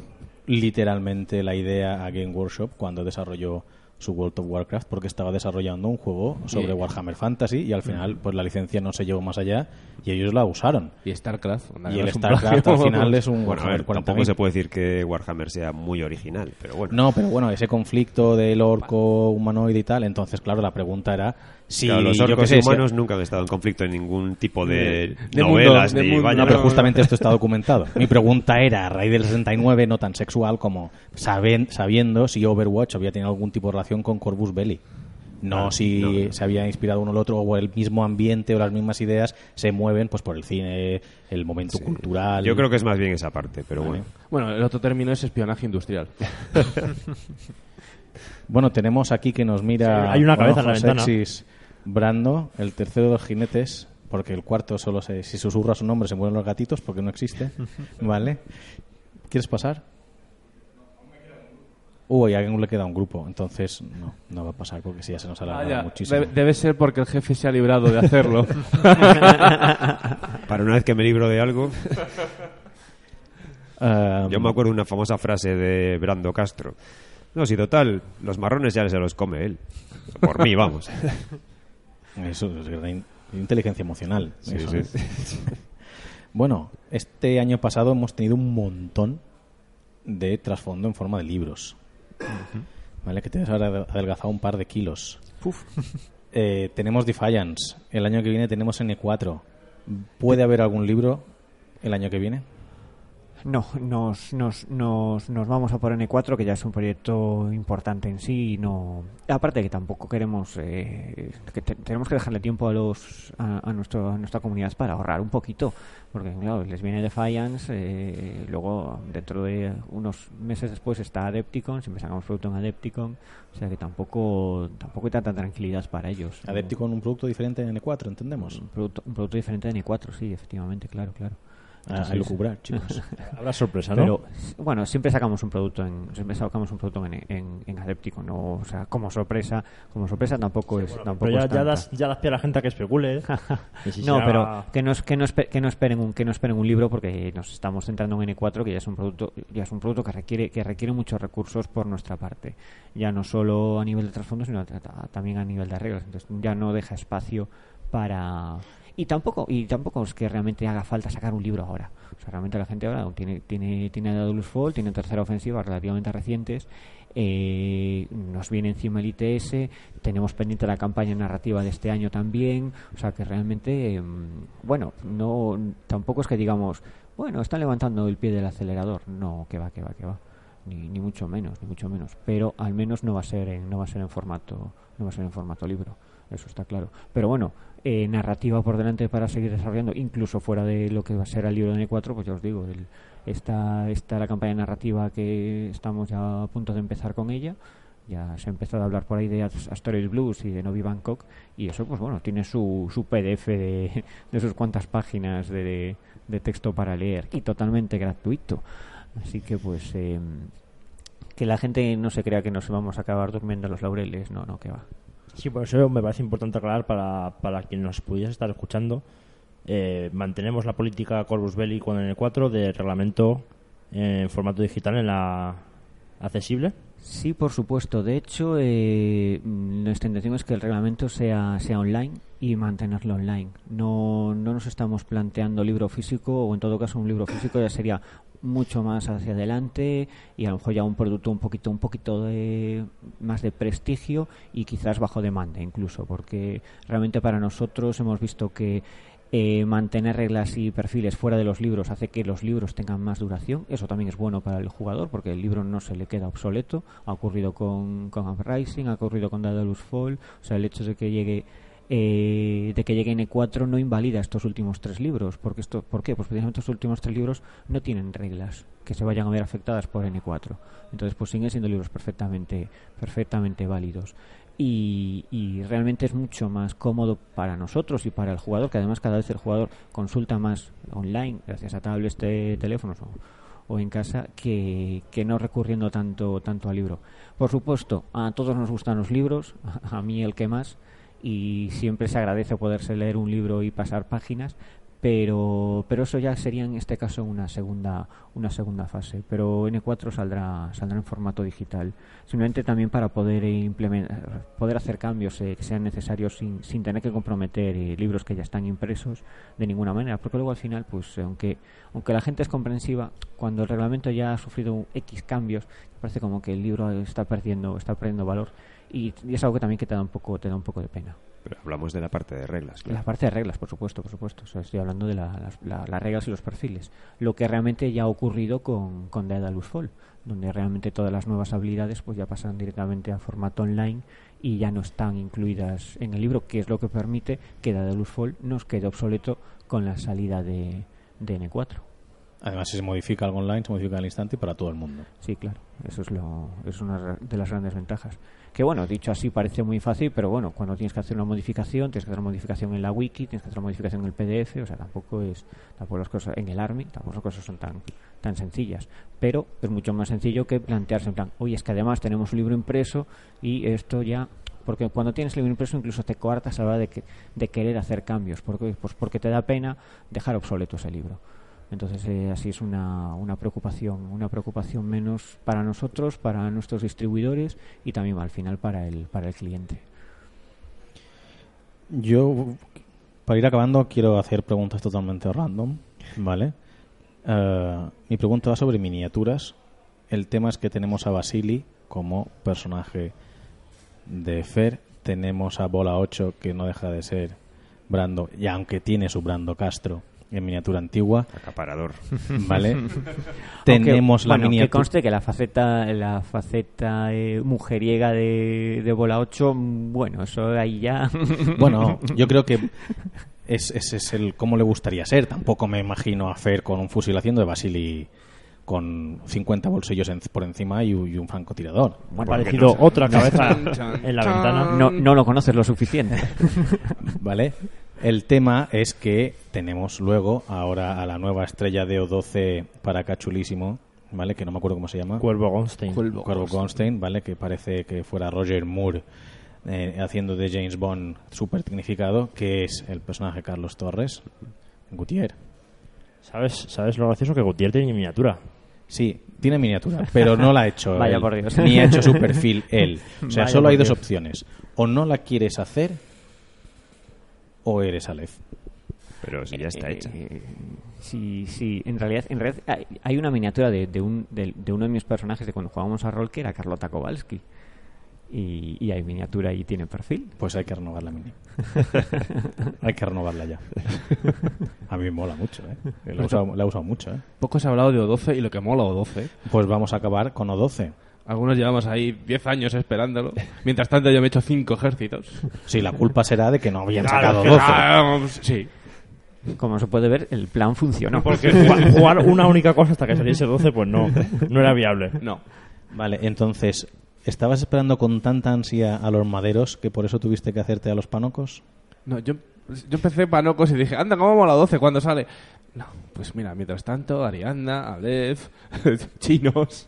literalmente la idea a Game Workshop cuando desarrolló su World of Warcraft porque estaba desarrollando un juego sobre Y- Warhammer Fantasy y al final pues la licencia no se llevó más allá y ellos la usaron. Y StarCraft. Y el StarCraft al final es un Bueno, a Warhammer ver, tampoco 40.000. se puede decir que Warhammer sea muy original, pero bueno. No, pero bueno, ese conflicto del orco humanoide y tal, entonces claro, la pregunta era si Claro, los orcos sé, y si- humanos nunca han estado en conflicto en ningún tipo de, De novelas mundo, de mundo. vaya- No, pero justamente esto está documentado. Mi pregunta era, a raíz del 69, no tan sexual como saben- sabiendo si Overwatch había tenido algún tipo de relación con Corvus Belli. No Ah, si no. se había inspirado uno al otro o el mismo ambiente o las mismas ideas se mueven pues por el cine, el momento cultural. Yo creo que es más bien esa parte, pero Vale. bueno. Bueno, el otro término es espionaje industrial. Bueno, tenemos aquí que nos mira. Sí, hay una cabeza en la ventana. sexys Brando, el tercero de los jinetes, porque el cuarto solo se, si susurra su nombre se mueren los gatitos porque no existe. ¿Vale? ¿Quieres pasar? Uy, a alguien le queda un grupo, entonces no, no va a pasar porque si ya se nos ha Ah, muchísimo. Debe, debe ser porque el jefe se ha librado de hacerlo. Para una vez que me libro de algo, Ah, yo me acuerdo de una famosa frase de Brando Castro. No, si total, los marrones ya se los come él. Por mí, vamos. Eso es inteligencia emocional. Sí, eso, sí. Bueno, este año pasado hemos tenido un montón de trasfondo en forma de libros. ¿Vale? Que te has adel- adelgazado un par de kilos. Eh, tenemos Defiance. El año que viene tenemos N4. ¿Puede haber algún libro el año que viene? No, nos, nos, nos, nos vamos a por N4, que ya es un proyecto importante en sí. Y no, aparte que tampoco queremos, eh, que te- tenemos que dejarle tiempo a los a, a nuestro, a nuestra comunidad para ahorrar un poquito, porque claro, les viene Defiance, eh, luego dentro de unos meses después está Adepticon, siempre sacamos producto en Adepticon, o sea que tampoco tampoco hay tanta tranquilidad para ellos. Adepticon, un producto diferente en N4, entendemos. Un producto, un producto diferente de N4, sí, efectivamente, claro, claro. A, a lucubrar, chicos. Habrá sorpresa, ¿no? pero bueno siempre sacamos un producto en siempre sacamos un producto en, en, en no o sea como sorpresa como sorpresa tampoco es tampoco Pero ya, es ya tanta. das, ya das pie a la gente a que especule. ¿eh? Si no será- pero que no, que no que no esperen un que no esperen un libro porque nos estamos centrando en N4 que ya es un producto ya es un producto que requiere que requiere muchos recursos por nuestra parte ya no solo a nivel de trasfondo sino ta- ta- también a nivel de reglas entonces ya no deja espacio para y tampoco y tampoco es que realmente haga falta sacar un libro ahora. O sea realmente la gente ahora tiene tiene tiene Daedalus Fall tiene tercera ofensiva relativamente recientes eh, nos viene encima el ITS tenemos pendiente la campaña narrativa de este año también o sea que realmente em, bueno no tampoco es que digamos bueno están levantando el pie del acelerador. No que va que va que va. Ni, ni mucho menos ni mucho menos. Pero al menos no va a ser en, no va a ser en formato no va a ser en formato libro. Eso está claro. Pero bueno eh, narrativa por delante para seguir desarrollando incluso fuera de lo que va a ser el libro de N4 pues ya os digo está está la campaña narrativa que estamos ya a punto de empezar con ella ya se ha empezado a hablar por ahí de As- Asteroid Blues y de Novi Bangkok y eso pues bueno tiene su, su PDF de, sus cuantas páginas de, de texto para leer y totalmente gratuito. Así que pues em, que la gente no se crea que nos vamos a acabar durmiendo en los laureles no no que va Sí, por eso me parece importante aclarar para, para quien nos pudiese estar escuchando. eh, mantenemos la política Corvus Belli con el 4 de reglamento en formato digital en la accesible. Sí, por supuesto. De hecho, eh, nuestra intención es que el reglamento sea, sea online y mantenerlo online. No, no nos estamos planteando libro físico, o en todo caso un libro físico ya sería mucho más hacia adelante y a lo mejor ya un producto un poquito un poquito de, más de prestigio y quizás bajo demanda incluso porque realmente para nosotros hemos visto que eh, mantener reglas y perfiles fuera de los libros hace que los libros tengan más duración. Eso también es bueno para el jugador porque el libro no se le queda obsoleto. Ha ocurrido con, con Uprising, ha ocurrido con Daedalus Fall. O sea, el hecho de que llegue eh, de que llegue N4 no invalida estos últimos tres libros. Porque esto, ¿Por qué? Pues precisamente estos últimos tres libros no tienen reglas que se vayan a ver afectadas por N4. Entonces, pues siguen siendo libros perfectamente, perfectamente válidos. Y, realmente es mucho más cómodo para nosotros y para el jugador, que además cada vez el jugador consulta más online, gracias a tablets, de teléfonos o, o en casa que, que no recurriendo tanto tanto al libro. Por supuesto, a todos nos gustan los libros, a, a mí el que más, y siempre se agradece poderse leer un libro y pasar páginas, pero pero eso ya sería en este caso una segunda una segunda fase. Pero N4 saldrá saldrá en formato digital simplemente también para poder implementar poder hacer cambios eh, que sean necesarios sin, sin tener que comprometer eh, libros que ya están impresos de ninguna manera porque luego al final pues aunque aunque la gente es comprensiva cuando el reglamento ya ha sufrido X cambios parece como que el libro está perdiendo está perdiendo valor y, y es algo que también que te da un poco te da un poco de pena Pero hablamos de la parte de reglas. claro. la parte de reglas, por supuesto, por supuesto. O sea, estoy hablando de la- las, la- las reglas y los perfiles. Lo que realmente ya ha ocurrido con, con Daedalus Fall, donde realmente todas las nuevas habilidades pues ya pasan directamente a formato online y ya no están incluidas en el libro, que es lo que permite que Daedalus Fall nos quede obsoleto con la salida de, de N4. Además, si se modifica algo online, se modifica al instante y para todo el mundo. Sí, claro. Eso es, lo, es una de las grandes ventajas. Que bueno, dicho así parece muy fácil, pero bueno, cuando tienes que hacer una modificación, tienes que hacer una modificación en la wiki, tienes que hacer una modificación en el PDF, o sea, tampoco es, tampoco las cosas, en el ARMI, tampoco las cosas son tan, tan sencillas. Pero es mucho más sencillo que plantearse en plan, oye, es que además tenemos un libro impreso y esto ya porque cuando tienes libro impreso incluso te coartas a la hora de, que, de querer hacer cambios, porque, pues porque te da pena dejar obsoleto ese libro. Entonces eh, así es una, una preocupación, una preocupación menos para nosotros, para nuestros distribuidores y también al final para el, para el cliente. Yo, para ir acabando, quiero hacer preguntas totalmente random, ¿vale? Eh, mi pregunta va sobre miniaturas. El tema es que tenemos a Basili como personaje de Fer. Tenemos a Bola 8, que no deja de ser Brando, y aunque tiene su Brando Castro en miniatura antigua, Acaparador. ¿vale? tenemos Aunque, la bueno, que miniatura... conste que la faceta la faceta eh, mujeriega de, de Bola 8, mm, bueno, eso ahí ya... Bueno, yo creo que es- ese es el cómo le gustaría ser. Tampoco me imagino a Fer con un fusil haciendo de Basili con 50 bolsillos en- por encima y, un- y un francotirador. Bueno, parecido no otra cabeza en la ventana. no, no lo conoces lo suficiente. ¿Vale? El tema es que tenemos luego ahora a la nueva estrella de O12 para Cachulísimo, ¿vale? Que no me acuerdo cómo se llama. Cuervo Gonstein. Cuervo. Cuervo Goldstein, ¿vale? Que parece que fuera Roger Moore eh, haciendo de James Bond súper tecnificado, que es el personaje de Carlos Torres, Gutiérrez. ¿Sabes, ¿Sabes lo gracioso que Gutiérrez tiene miniatura? Sí, tiene miniatura, pero no la ha hecho Vaya él, por Dios. ni ha hecho su perfil él. O sea, Vaya solo hay dos Dios. opciones. O no la quieres hacer o eres Aleph. Pero si ya está Eh, hecha. eh, sí, sí. En realidad, en realidad hay, hay una miniatura de, de, un, de, de uno de mis personajes de cuando jugábamos a rol que era Carlota Kowalski. Y, y hay miniatura y tiene perfil. Pues hay que renovar la mini. hay que renovarla ya. A mí me mola mucho, ¿eh? La he usado, la he usado mucho, ¿eh? Poco se ha hablado de O12 y lo que mola O12. Pues vamos a acabar con O12. Algunos llevamos ahí 10 años esperándolo. Mientras tanto yo me he hecho 5 ejércitos. Sí, la culpa será de que no habían Claro, sacado que- 12. ah, sí. Como se puede ver, el plan funcionó. Porque jugar, jugar una única cosa hasta que saliese 12, pues no, no era viable. No. Vale, entonces, ¿estabas esperando con tanta ansia a los maderos que por eso tuviste que hacerte a los panocos? No, yo, yo empecé panocos y dije, anda, ¿cómo mola 12 cuando sale? No, pues mira, mientras tanto, Arianda, Aleph, chinos.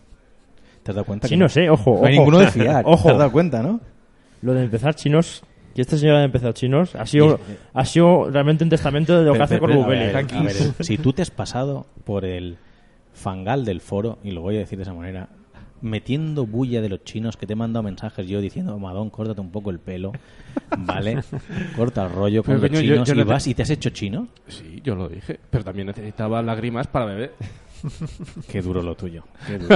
¿Te has dado cuenta? Que no sé, ojo. No hay ojo. ninguno de fiar. Ojo. ¿Te has dado cuenta, no? Lo de empezar chinos, que este señor haya empezado chinos, ha sido, ha sido realmente un testamento de lo que hace ver, si tú te has pasado por el fangal del foro, y lo voy a decir de esa manera, metiendo bulla de los chinos que te he mandado mensajes yo diciendo, Madón, córtate un poco el pelo, ¿vale? Corta el rollo con Pero, los yo- chinos yo y no te- vas y te has hecho chino. Sí, yo lo dije. Pero también necesitaba lágrimas para beber. Qué duro lo tuyo. qué duro.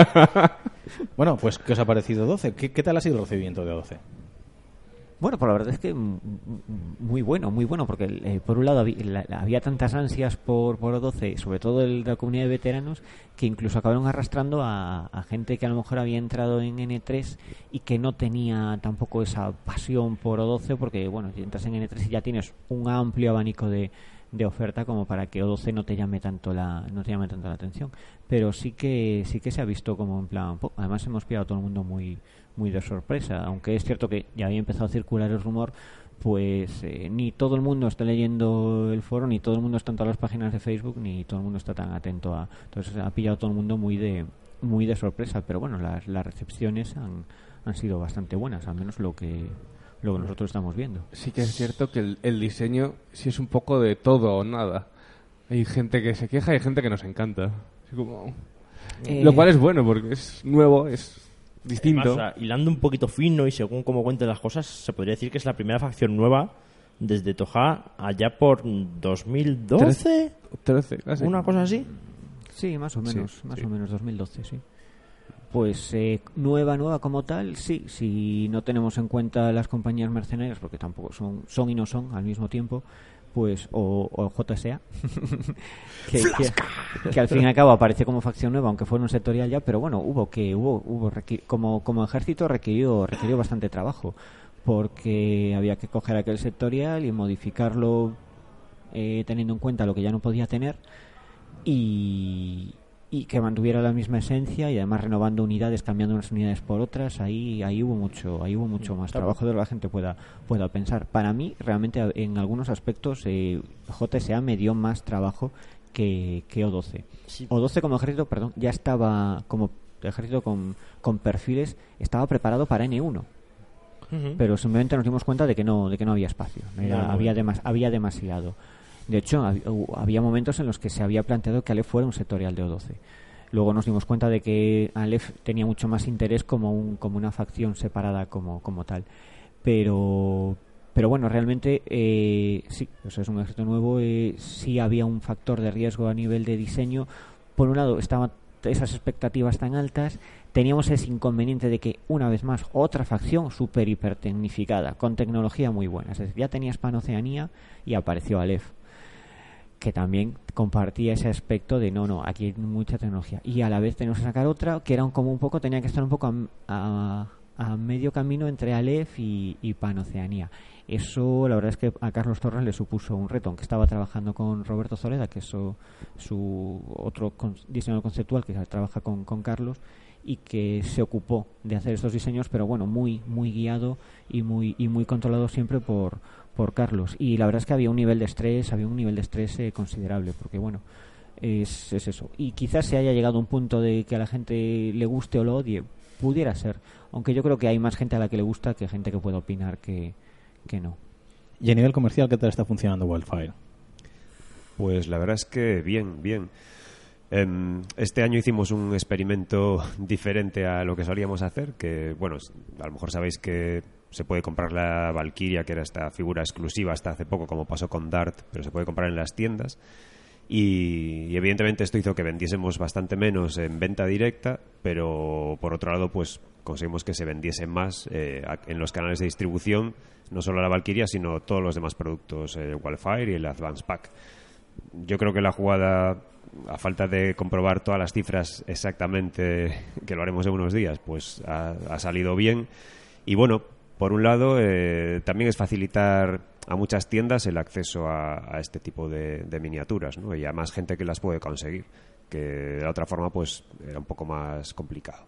bueno, pues, ¿qué os ha parecido 12? ¿Qué, qué tal ha sido el recibimiento de 12? Bueno, pues la verdad es que muy bueno, muy bueno, porque eh, por un lado había, la- la- había tantas ansias por, por O12, sobre todo el de la comunidad de veteranos, que incluso acabaron arrastrando a, a gente que a lo mejor había entrado en N3 y que no tenía tampoco esa pasión por O12, porque bueno, si entras en N3 y ya tienes un amplio abanico de, de oferta como para que O12 no te llame tanto la no te llame tanto la atención. Pero sí que sí que se ha visto como en plan po- además hemos pillado a todo el mundo muy muy de sorpresa. Aunque es cierto que ya había empezado a circular el rumor pues eh, ni todo el mundo está leyendo el foro ni todo el mundo está en todas las páginas de Facebook ni todo el mundo está tan atento a entonces ha pillado a todo el mundo muy de muy de sorpresa. Pero bueno las, las recepciones han, han sido bastante buenas al menos lo que lo que nosotros estamos viendo Sí que es cierto que el, el diseño sí es un poco de todo o nada. Hay gente que se queja y hay gente que nos encanta. Así como- Eh, Lo cual es bueno porque es nuevo, es distinto. Además, o sea, hilando un poquito fino y según cómo cuenten las cosas, se podría decir que es la primera facción nueva desde Toja allá por 2012, 13, casi. una cosa así. Sí, más o Sí, menos, más sí. o menos 2012, sí. Pues eh, nueva, nueva como tal, sí, si no tenemos en cuenta las compañías mercenarias, porque tampoco son, son y no son al mismo tiempo, pues, o, o JSA, que, que, que al fin y al cabo aparece como facción nueva, aunque fuera un sectorial ya, pero bueno, hubo que, hubo, hubo como, como ejército requirió, requirió bastante trabajo, porque había que coger aquel sectorial y modificarlo eh, teniendo en cuenta lo que ya no podía tener y, y que mantuviera la misma esencia y además renovando unidades, cambiando unas unidades por otras, ahí ahí hubo mucho, ahí hubo mucho más trabajo de lo que la gente pueda pueda pensar. Para mí, realmente en algunos aspectos eh, JSA me dio más trabajo que, que O12. Sí. O12 como ejército, perdón, ya estaba como ejército con, con perfiles, estaba preparado para N1 Ujú. pero simplemente nos dimos cuenta de que no de que no había espacio Era- No, no, había demas- había demasiado de hecho había momentos en los que se había planteado que Aleph fuera un sectorial de O12 luego nos dimos cuenta de que Aleph tenía mucho más interés como un como una facción separada como tal. Pero pero bueno realmente eh, sí es un ejército nuevo eh, sí había un factor de riesgo a nivel de diseño. Por un lado estaban esas expectativas tan altas teníamos ese inconveniente de que una vez más otra facción super hiper tecnificada con tecnología muy buena. Es decir ya tenías Panoceanía y apareció Aleph que también compartía ese aspecto de no, no, aquí hay mucha tecnología. Y a la vez tenemos que sacar otra que era un, como un poco, tenía que estar un poco a, a- medio camino entre Aleph y, y Panoceanía. Eso, la verdad es que a Carlos Torres le supuso un reto, aunque estaba trabajando con Roberto Zoleda, que es su, su otro con- diseñador conceptual que trabaja con, con Carlos y que se ocupó de hacer estos diseños, pero bueno, muy muy guiado y muy y muy controlado siempre por por Carlos. Y la verdad es que había un nivel de estrés, había un nivel de estrés eh, considerable, porque bueno, es, es eso. Y quizás se haya llegado a un punto de que a la gente le guste o lo odie, pudiera ser. Aunque yo creo que hay más gente a la que le gusta que gente que pueda opinar que, que no. Y a nivel comercial, ¿qué tal está funcionando Wildfire? Pues la verdad es que bien, bien. Em, este año hicimos un experimento diferente a lo que solíamos hacer, que bueno, a lo mejor sabéis que se puede comprar la Valkyria, que era esta figura exclusiva hasta hace poco, como pasó con Dart, pero se puede comprar en las tiendas. Y, evidentemente esto hizo que vendiésemos bastante menos en venta directa, pero por otro lado, pues conseguimos que se vendiese más eh, en los canales de distribución, no solo la Valkyria, sino todos los demás productos, el Wildfire y el Advance Pack yo creo que la jugada, a falta de comprobar todas las cifras exactamente, que lo haremos en unos días, pues ha salido bien. Y bueno, por un lado, eh, también es facilitar a muchas tiendas el acceso a, este tipo de, miniaturas, ¿no? Y a más gente que las puede conseguir, que de la otra forma, pues era un poco más complicado.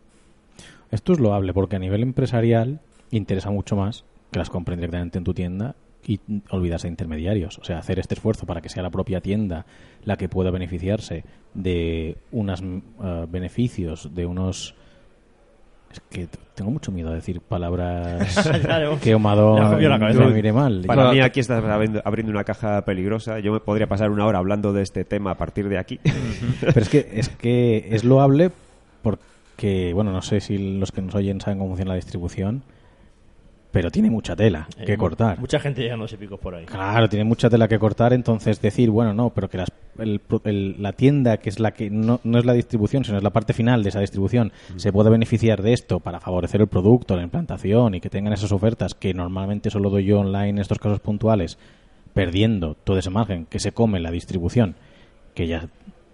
Esto es loable porque a nivel empresarial interesa mucho más que las compren directamente en tu tienda y olvidarse de intermediarios. O sea, hacer este esfuerzo para que sea la propia tienda la que pueda beneficiarse de unos beneficios, de unos... Es que tengo mucho miedo a decir palabras Claro. que Omado Le ha cogido la cabeza. me mire mal. Para Yo- mí aquí estás abriendo, abriendo una caja peligrosa. Yo me podría pasar una hora hablando de este tema a partir de aquí. Pero es que es que es loable porque, bueno, no sé si los que nos oyen saben cómo funciona la distribución. Pero tiene mucha tela Eh, que cortar. Mucha gente llegándose picos por ahí. Claro, tiene mucha tela que cortar, entonces decir, bueno, no, pero que las- el pro- el- la tienda, que es la que no, no es la distribución, sino es la parte final de esa distribución, se puede beneficiar de esto para favorecer el producto, la implantación y que tengan esas ofertas que normalmente solo doy yo online en estos casos puntuales, perdiendo todo ese margen que se come la distribución, que ya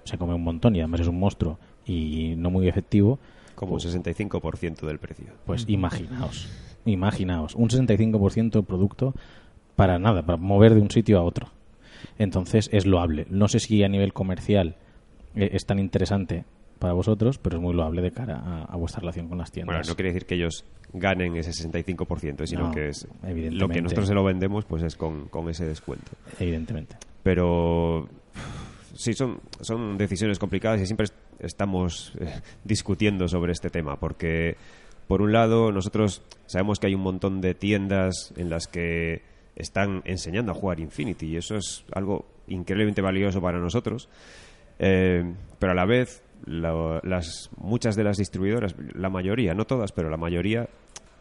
se come un montón y además es un monstruo y no muy efectivo, Como un 65% del precio. pues imaginaos, imaginaos, un 65% del producto para nada, para mover de un sitio a otro. Entonces es loable. No sé si a nivel comercial eh, es tan interesante para vosotros, pero es muy loable de cara a, a vuestra relación con las Bueno, tiendas. no quiere decir que ellos ganen ese 65%, sino No, que es lo que nosotros se lo vendemos pues es con, con ese descuento. Evidentemente. Pero sí, son, son decisiones complicadas y siempre est- estamos eh, discutiendo sobre este tema, porque por un lado nosotros sabemos que hay un montón de tiendas en las que están enseñando a jugar Infinity y eso es algo increíblemente valioso para nosotros. Eh, pero a la vez, la- las, muchas de las distribuidoras, la mayoría, no todas, pero la mayoría,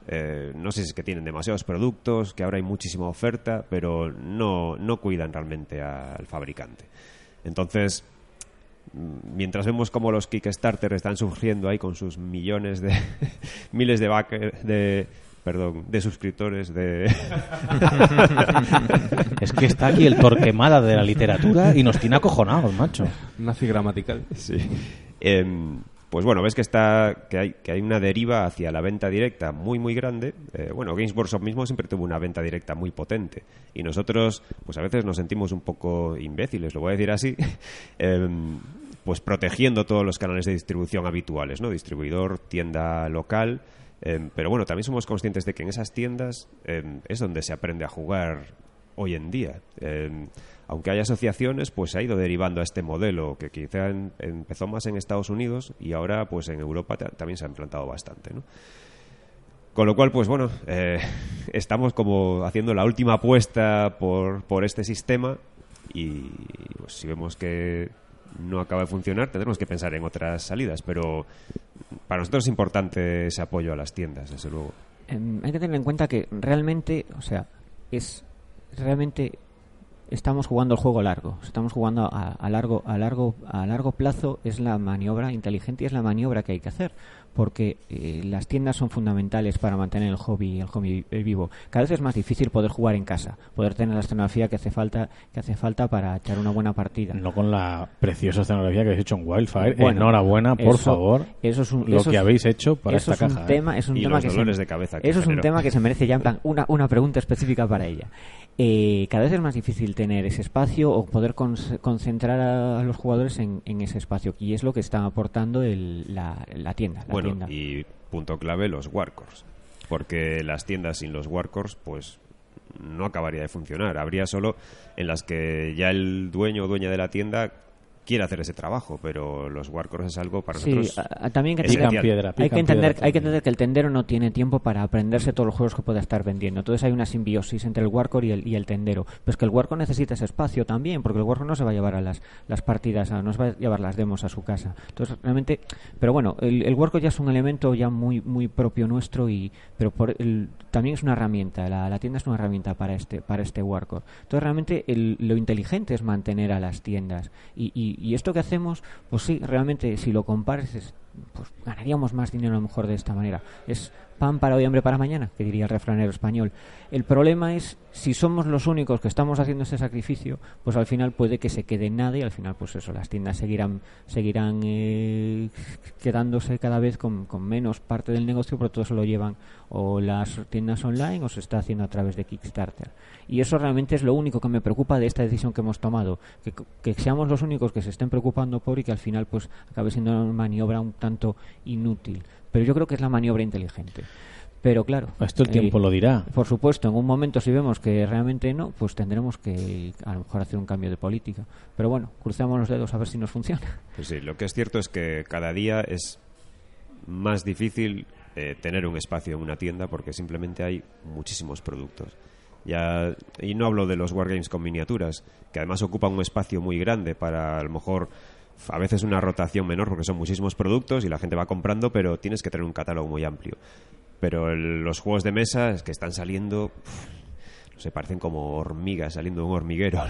eh, no sé si es que tienen demasiados productos, que ahora hay muchísima oferta, pero no, no cuidan realmente al fabricante. Entonces, mientras vemos cómo los Kickstarter están surgiendo ahí con sus millones de miles de backer, de perdón, de suscriptores de Es que está aquí el torquemada de la literatura y nos tiene acojonados, macho. Nazi gramatical. Sí. Em, pues bueno, ves que está que hay, que hay una deriva hacia la venta directa muy muy grande. Eh, bueno, Games Workshop mismo siempre tuvo una venta directa muy potente y nosotros pues a veces nos sentimos un poco imbéciles, lo voy a decir así, em, pues protegiendo todos los canales de distribución habituales, ¿no? Distribuidor, tienda local. em, pero bueno, también somos conscientes de que en esas tiendas em, es donde se aprende a jugar hoy en día. Eh, aunque hay asociaciones, pues se ha ido derivando a este modelo que quizá empezó más en Estados Unidos y ahora pues en Europa ta- también se ha implantado bastante, ¿no? Con lo cual, pues bueno, eh, estamos como haciendo la última apuesta por, por este sistema y pues, si vemos que no acaba de funcionar, tendremos que pensar en otras salidas, pero para nosotros es importante ese apoyo a las tiendas, desde luego. Em, hay que tener en cuenta que realmente, o sea, es realmente estamos jugando el juego largo, estamos jugando a, a largo a largo a largo plazo es la maniobra inteligente y es la maniobra que hay que hacer porque eh, las tiendas son fundamentales para mantener el hobby el hobby vivo. Cada vez es más difícil poder jugar en casa, poder tener la escenografía que hace falta que hace falta para echar una buena partida. No con la preciosa escenografía que habéis hecho en Wildfire. Bueno, Enhorabuena, por eso- favor. eso es un- lo eso que es- habéis hecho para eso esta es un caja. ¿eh? tema, es un Y tema los que se- de cabeza que eso es un tema que se merece ya en plan una, una pregunta específica para ella. Eh, cada vez es más difícil tener ese espacio o poder concentrar a los jugadores en, en ese espacio y es lo que está aportando el- la, la tienda. La bueno, tienda. y punto clave, los Warcors. Porque las tiendas sin los Warcors, pues no acabaría de funcionar. Habría solo en las que ya el dueño o dueña de la tienda quiere hacer ese trabajo, pero los Warcors es algo para Sí, nosotros a- a- también que. Pican piedra, hay que entender piedra hay que entender que el tendero no tiene tiempo para aprenderse todos los juegos que pueda estar vendiendo. Entonces hay una simbiosis entre el Warcore y el, y el tendero. Pero es que el Warcore necesita ese espacio también porque el Warcore no se va a llevar a las, las partidas a- no se va a llevar las demos a su casa. Entonces realmente pero bueno el, el Warcore ya es un elemento ya muy muy propio nuestro y pero por el- también es una herramienta la, la tienda es una herramienta para este para este Warcore entonces realmente el- lo inteligente es mantener a las tiendas y, y- y esto que hacemos pues sí realmente si lo compares es- pues ganaríamos más dinero a lo mejor de esta manera. Es pan para hoy, hambre para mañana, que diría el refranero español. El problema es si somos los únicos que estamos haciendo ese sacrificio, pues al final puede que se quede nada y al final pues eso, las tiendas seguirán seguirán eh, quedándose cada vez con, con menos parte del negocio, pero todo se lo llevan o las tiendas online o se está haciendo a través de Kickstarter. Y eso realmente es lo único que me preocupa de esta decisión que hemos tomado, que, que seamos los únicos que se estén preocupando por y que al final pues acabe siendo una maniobra un tanto inútil. Pero yo creo que es la maniobra inteligente. Pero claro. Esto el eh, tiempo lo dirá. Por supuesto, en un momento si vemos que realmente no, pues tendremos que a lo mejor hacer un cambio de política. Pero bueno, crucemos los dedos a ver si nos funciona. Pues sí, lo que es cierto es que cada día es más difícil eh, tener un espacio en una tienda porque simplemente hay muchísimos productos. Ya, y no hablo de los wargames con miniaturas, que además ocupan un espacio muy grande para a lo mejor a veces una rotación menor porque son muchísimos productos y la gente va comprando, pero tienes que tener un catálogo muy amplio. pero el- los juegos de mesa es que están saliendo, no sé, parecen como hormigas saliendo de un hormiguero.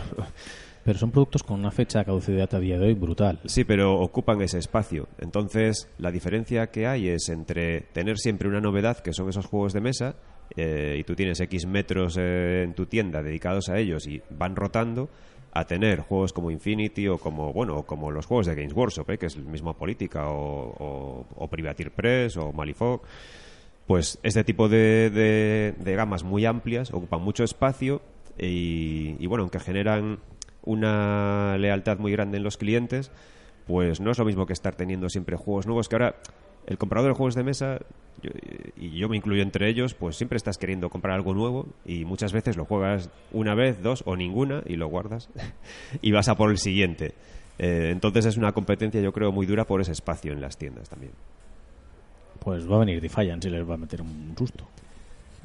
Pero son productos con una fecha de caducidad a día de hoy brutal. Sí, pero ocupan ese espacio. Entonces, la diferencia que hay es entre tener siempre una novedad, que son esos juegos de mesa, eh, y tú tienes X metros eh, en tu tienda dedicados a ellos y van rotando, a tener juegos como Infinity o como, bueno, como los juegos de Games Workshop, eh, que es el mismo Política, o, o, o Privateer Press, o Malifaux. Pues este tipo de, de- de gamas muy amplias ocupan mucho espacio y, y, bueno, aunque generan una lealtad muy grande en los clientes, pues no es lo mismo que estar teniendo siempre juegos nuevos, que ahora el comprador de juegos de mesa, yo- y yo me incluyo entre ellos, pues siempre estás queriendo comprar algo nuevo y muchas veces lo juegas una vez, dos o ninguna y lo guardas y vas a por el siguiente. Eh, entonces es una competencia yo creo muy dura por ese espacio en las tiendas también. Pues va a venir Defiance y les va a meter un susto.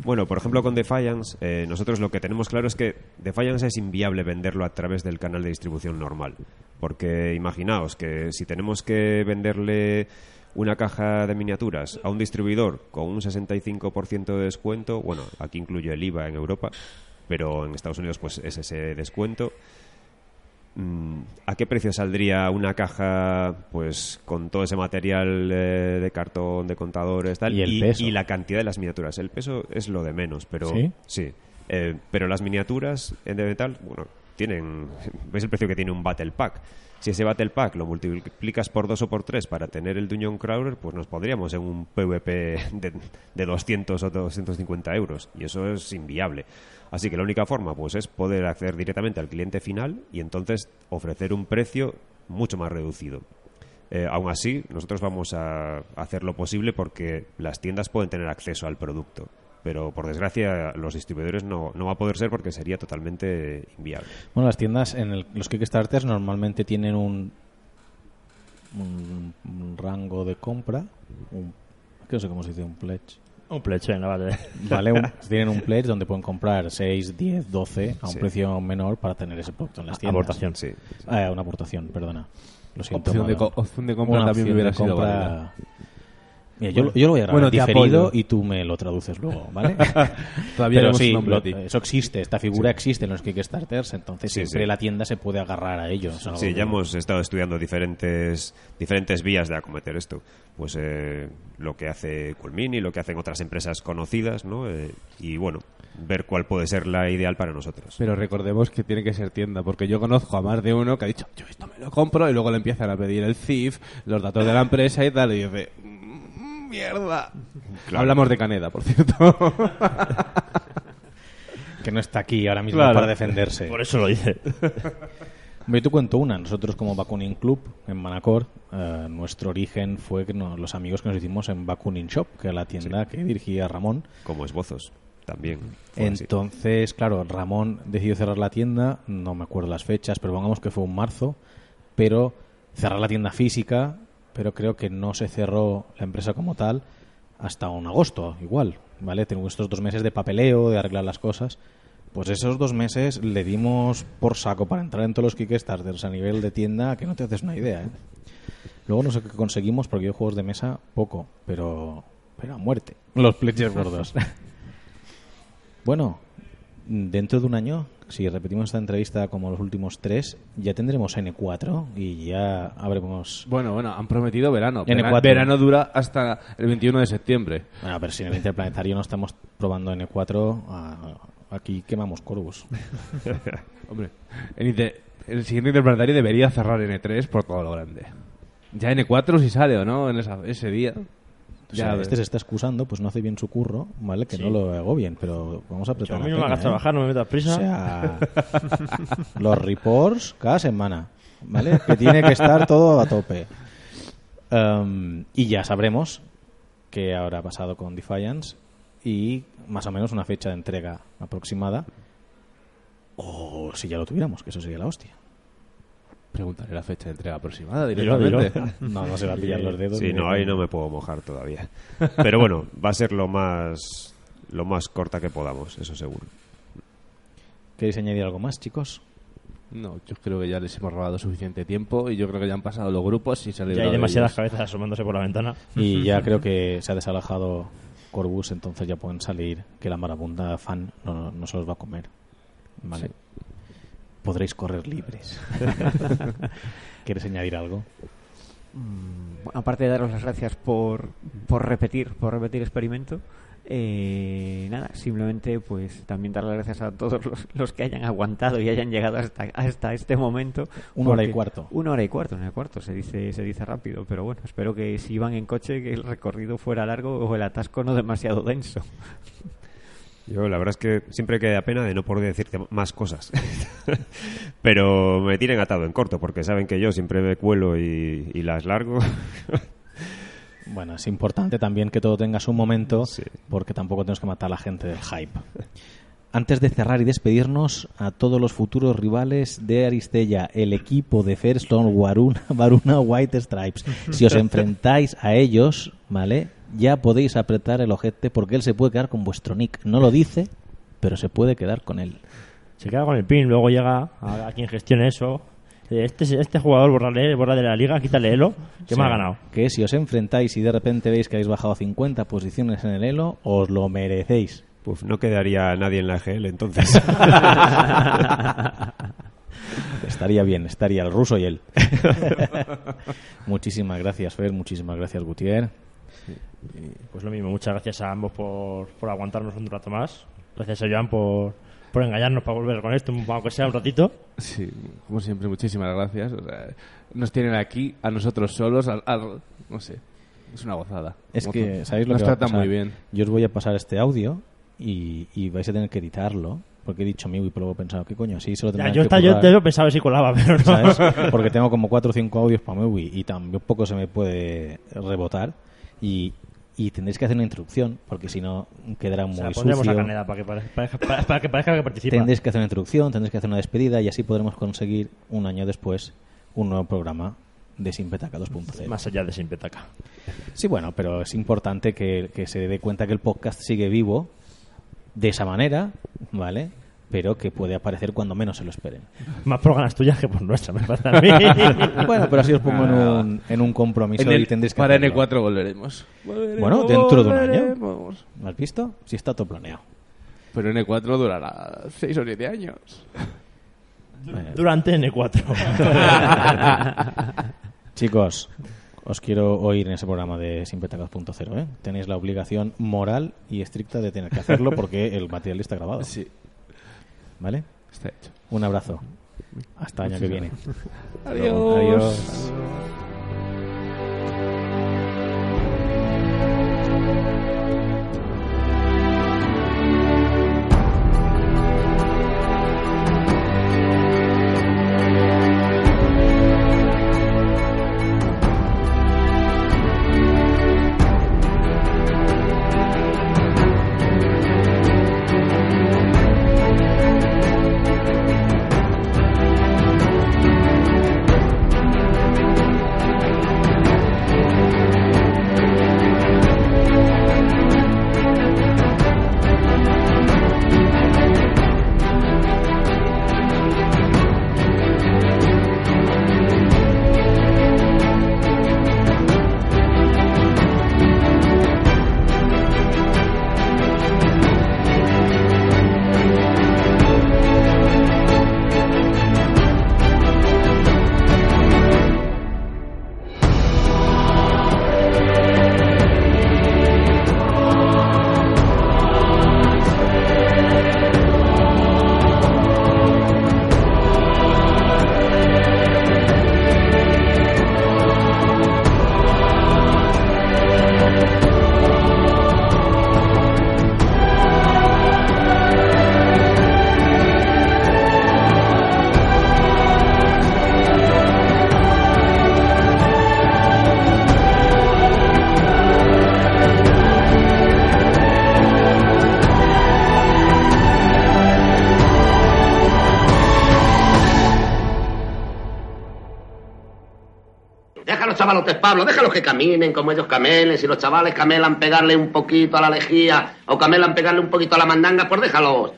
Bueno, por ejemplo, con Defiance, eh, nosotros lo que tenemos claro es que Defiance es inviable venderlo a través del canal de distribución normal. Porque imaginaos que si tenemos que venderle una caja de miniaturas a un distribuidor con un 65% de descuento, bueno, aquí incluye el IVA en Europa, pero en Estados Unidos pues es ese descuento. Mm, ¿A qué precio saldría una caja pues con todo ese material eh, de cartón, de contadores, tal? Y el peso. y la cantidad de las miniaturas. El peso es lo de menos, pero ¿Sí? Eh, pero las miniaturas en de metal, bueno, tienen ves el precio que tiene un Battle Pack. Si ese Battle Pack lo multiplicas por dos o por tres para tener el Dungeon Crawler, pues nos podríamos en un PvP de, de 200 o 250 euros. Y eso es inviable. Así que la única forma pues es poder acceder directamente al cliente final y entonces ofrecer un precio mucho más reducido. Eh, aún así, nosotros vamos a hacer lo posible porque las tiendas pueden tener acceso al producto. Pero por desgracia, los distribuidores no, no va a poder ser porque sería totalmente inviable. Bueno, las tiendas en el- los Kickstarters normalmente tienen un, un, un rango de compra, un, que no sé cómo se dice, un pledge. Un pleche, venga, vale. Vale, un- tienen un pledge donde pueden comprar 6, 10, 12 a un Sí. precio menor para tener ese producto en las tiendas. Aportación. Sí. Ah, una aportación, perdona. Lo siento. Opción de, opción de compra Una también hubiera de sido. Mira, yo, lo- yo lo voy a grabar Bueno, te diferido apoyo. y tú me lo traduces luego, ¿vale? Todavía Pero no sí, lo- eso existe, esta figura existe en los Kickstarters, entonces Sí, siempre sí. la tienda se puede agarrar a ello. es algo Sí, que- ya hemos estado estudiando diferentes, diferentes vías de acometer esto. Pues eh, lo que hace Culmini, lo que hacen otras empresas conocidas, ¿no? Eh, y bueno, ver cuál puede ser la ideal para nosotros. Pero recordemos que tiene que ser tienda, porque yo conozco a más de uno que ha dicho, yo esto me lo compro, y luego le empiezan a pedir el CIF, los datos de la empresa y tal, y dice, "Mm, mierda. Claro. Hablamos de Caneda, por cierto. que no está aquí ahora mismo Claro. para defenderse. Por eso lo dice. Yo te cuento una. Nosotros como Bakunin Club en Manacor, eh, nuestro origen fue que no- los amigos que nos hicimos en Bakunin Shop, que era la tienda que dirigía Ramón. Como esbozos, también. fue así. Entonces, claro, Ramón decidió cerrar la tienda, no me acuerdo las fechas, pero pongamos que fue un marzo, pero cerrar la tienda física, pero creo que no se cerró la empresa como tal hasta un agosto, igual, ¿vale? Tengo estos dos meses de papeleo, de arreglar las cosas. Pues esos dos meses le dimos por saco para entrar en todos los Kickstarters a nivel de tienda, que no te haces una idea, ¿eh? Luego no sé qué conseguimos porque yo juegos de mesa poco, pero pero a muerte. Los pledges gordos. bueno, dentro de un año, si repetimos esta entrevista como los últimos tres, ya tendremos N4 y ya habremos... bueno, bueno, han prometido verano. N4. Vera- Verano dura hasta el 21 de septiembre. Bueno, pero si en el interplanetario no estamos probando N4, ah, aquí quemamos Corvus. Hombre, el, el siguiente interplanetario debería cerrar N3 por todo lo grande. Ya N4 si sale o no en esa- ese día. O sea, Ya este se está excusando, pues no hace bien su curro, ¿vale? Que Sí. no lo hago bien, pero vamos a Yo apretar a la mí no me hagas ¿eh? trabajar, no me metas prisa. O sea, los reports cada semana, ¿vale? Que tiene que estar todo a tope. Um, y ya sabremos qué habrá pasado con Defiance y más o menos una fecha de entrega aproximada. O si ya lo tuviéramos, que eso sería la hostia. Preguntaré la fecha de entrega aproximada Dilo, directamente. dilo. No, no se va a pillar los dedos. Sí, no, ahí no me puedo mojar todavía. Pero bueno, va a ser lo más lo más corta que podamos, eso seguro. ¿Queréis añadir algo más, chicos? No, yo creo que ya les hemos robado suficiente tiempo y yo creo que ya han pasado los grupos y se ha Ya hay de demasiadas cabezas asomándose por la ventana. Y ya creo que se ha desalojado Corbus, entonces ya pueden salir, que la marabunda fan no, no se los va a comer. Vale. Podréis correr libres. ¿Quieres añadir algo? Bueno, aparte de daros las gracias por, por repetir, por repetir experimento, eh, nada, simplemente pues también dar las gracias a todos los, los que hayan aguantado y hayan llegado hasta, hasta este momento. Una hora y cuarto. Una hora y cuarto, una hora y cuarto, se dice, se dice rápido, pero bueno, espero que si iban en coche que el recorrido fuera largo o el atasco no demasiado denso. Yo la verdad es que siempre queda pena de no poder decirte más cosas. Pero me tienen atado en corto porque saben que yo siempre me cuelo y, y las largo. Bueno, es importante también que todo tenga su momento, Sí. porque tampoco tenemos que matar a la gente del hype. Antes de cerrar y despedirnos, a todos los futuros rivales de Aristella, el equipo de Fairstone Waruna, Varuna White Stripes, si os enfrentáis a ellos, ¿vale? Ya podéis apretar el ojete porque él se puede quedar con vuestro nick. No lo dice, pero se puede quedar con él. Se queda con el pin, luego llega a, a quien gestione eso. Eh, Este, este jugador borrale, borra de la liga, quítale elo, que me O ha sea, ganado. Que si os enfrentáis y de repente veis que habéis bajado 50 posiciones en el elo, os lo merecéis. Pues no quedaría nadie en la EGL entonces. Estaría bien, estaría el ruso y él. muchísimas gracias, Fer, muchísimas gracias, Gutiérrez. Pues lo mismo, muchas gracias a ambos por, por aguantarnos un rato más. Gracias a Joan por, por engañarnos para volver con esto, aunque sea un ratito. Sí, como siempre, muchísimas gracias. O sea, nos tienen aquí a nosotros solos, al, al- no sé, es una gozada. Es Como que. ¿sabéis lo nos que va a tratan pasar? muy bien. Yo os voy a pasar este audio y, y vais a tener que editarlo, porque he dicho mío y luego he pensado, ¿qué coño? Así se lo Ya, yo, que está, yo, yo pensaba si colaba, pero no. ¿sabes? Porque tengo como cuatro o cinco audios para Mewi y también poco se me puede rebotar y, y tendréis que hacer una introducción, porque si no quedará O muy sea, pondremos sucio. a Caneda para que parezca, para que, parezca que participa. Tendréis que hacer una introducción, tendréis que hacer una despedida y así podremos conseguir un año después un nuevo programa de Simpetaca 2.0. Más allá de Simpetaca. Sí, bueno, pero es importante que, que se dé cuenta que el podcast sigue vivo de esa manera, ¿vale? Pero que puede aparecer cuando menos se lo esperen. Más por ganas tuyas que por nuestra, me parece a mí. Bueno, pero así os pongo en un, en un compromiso En el- y tendréis que para hacerlo. N4 volveremos. Volveremos, Bueno, dentro de un año. volveremos. ¿Lo has visto? Sí está todo planeado. Pero N4 durará 6 o 7 años. Durante N4. Chicos, os quiero oír en ese programa de Simpetaca 2.0, ¿eh? Tenéis la obligación moral y estricta de tener que hacerlo porque el material está grabado. Sí, ¿Vale? está hecho. Un abrazo. Hasta el año que viene. Adiós. Adiós. Déjalos, déjalos que caminen como ellos camelen. Si los chavales camelan pegarle un poquito a la lejía o camelan pegarle un poquito a la mandanga, pues déjalos.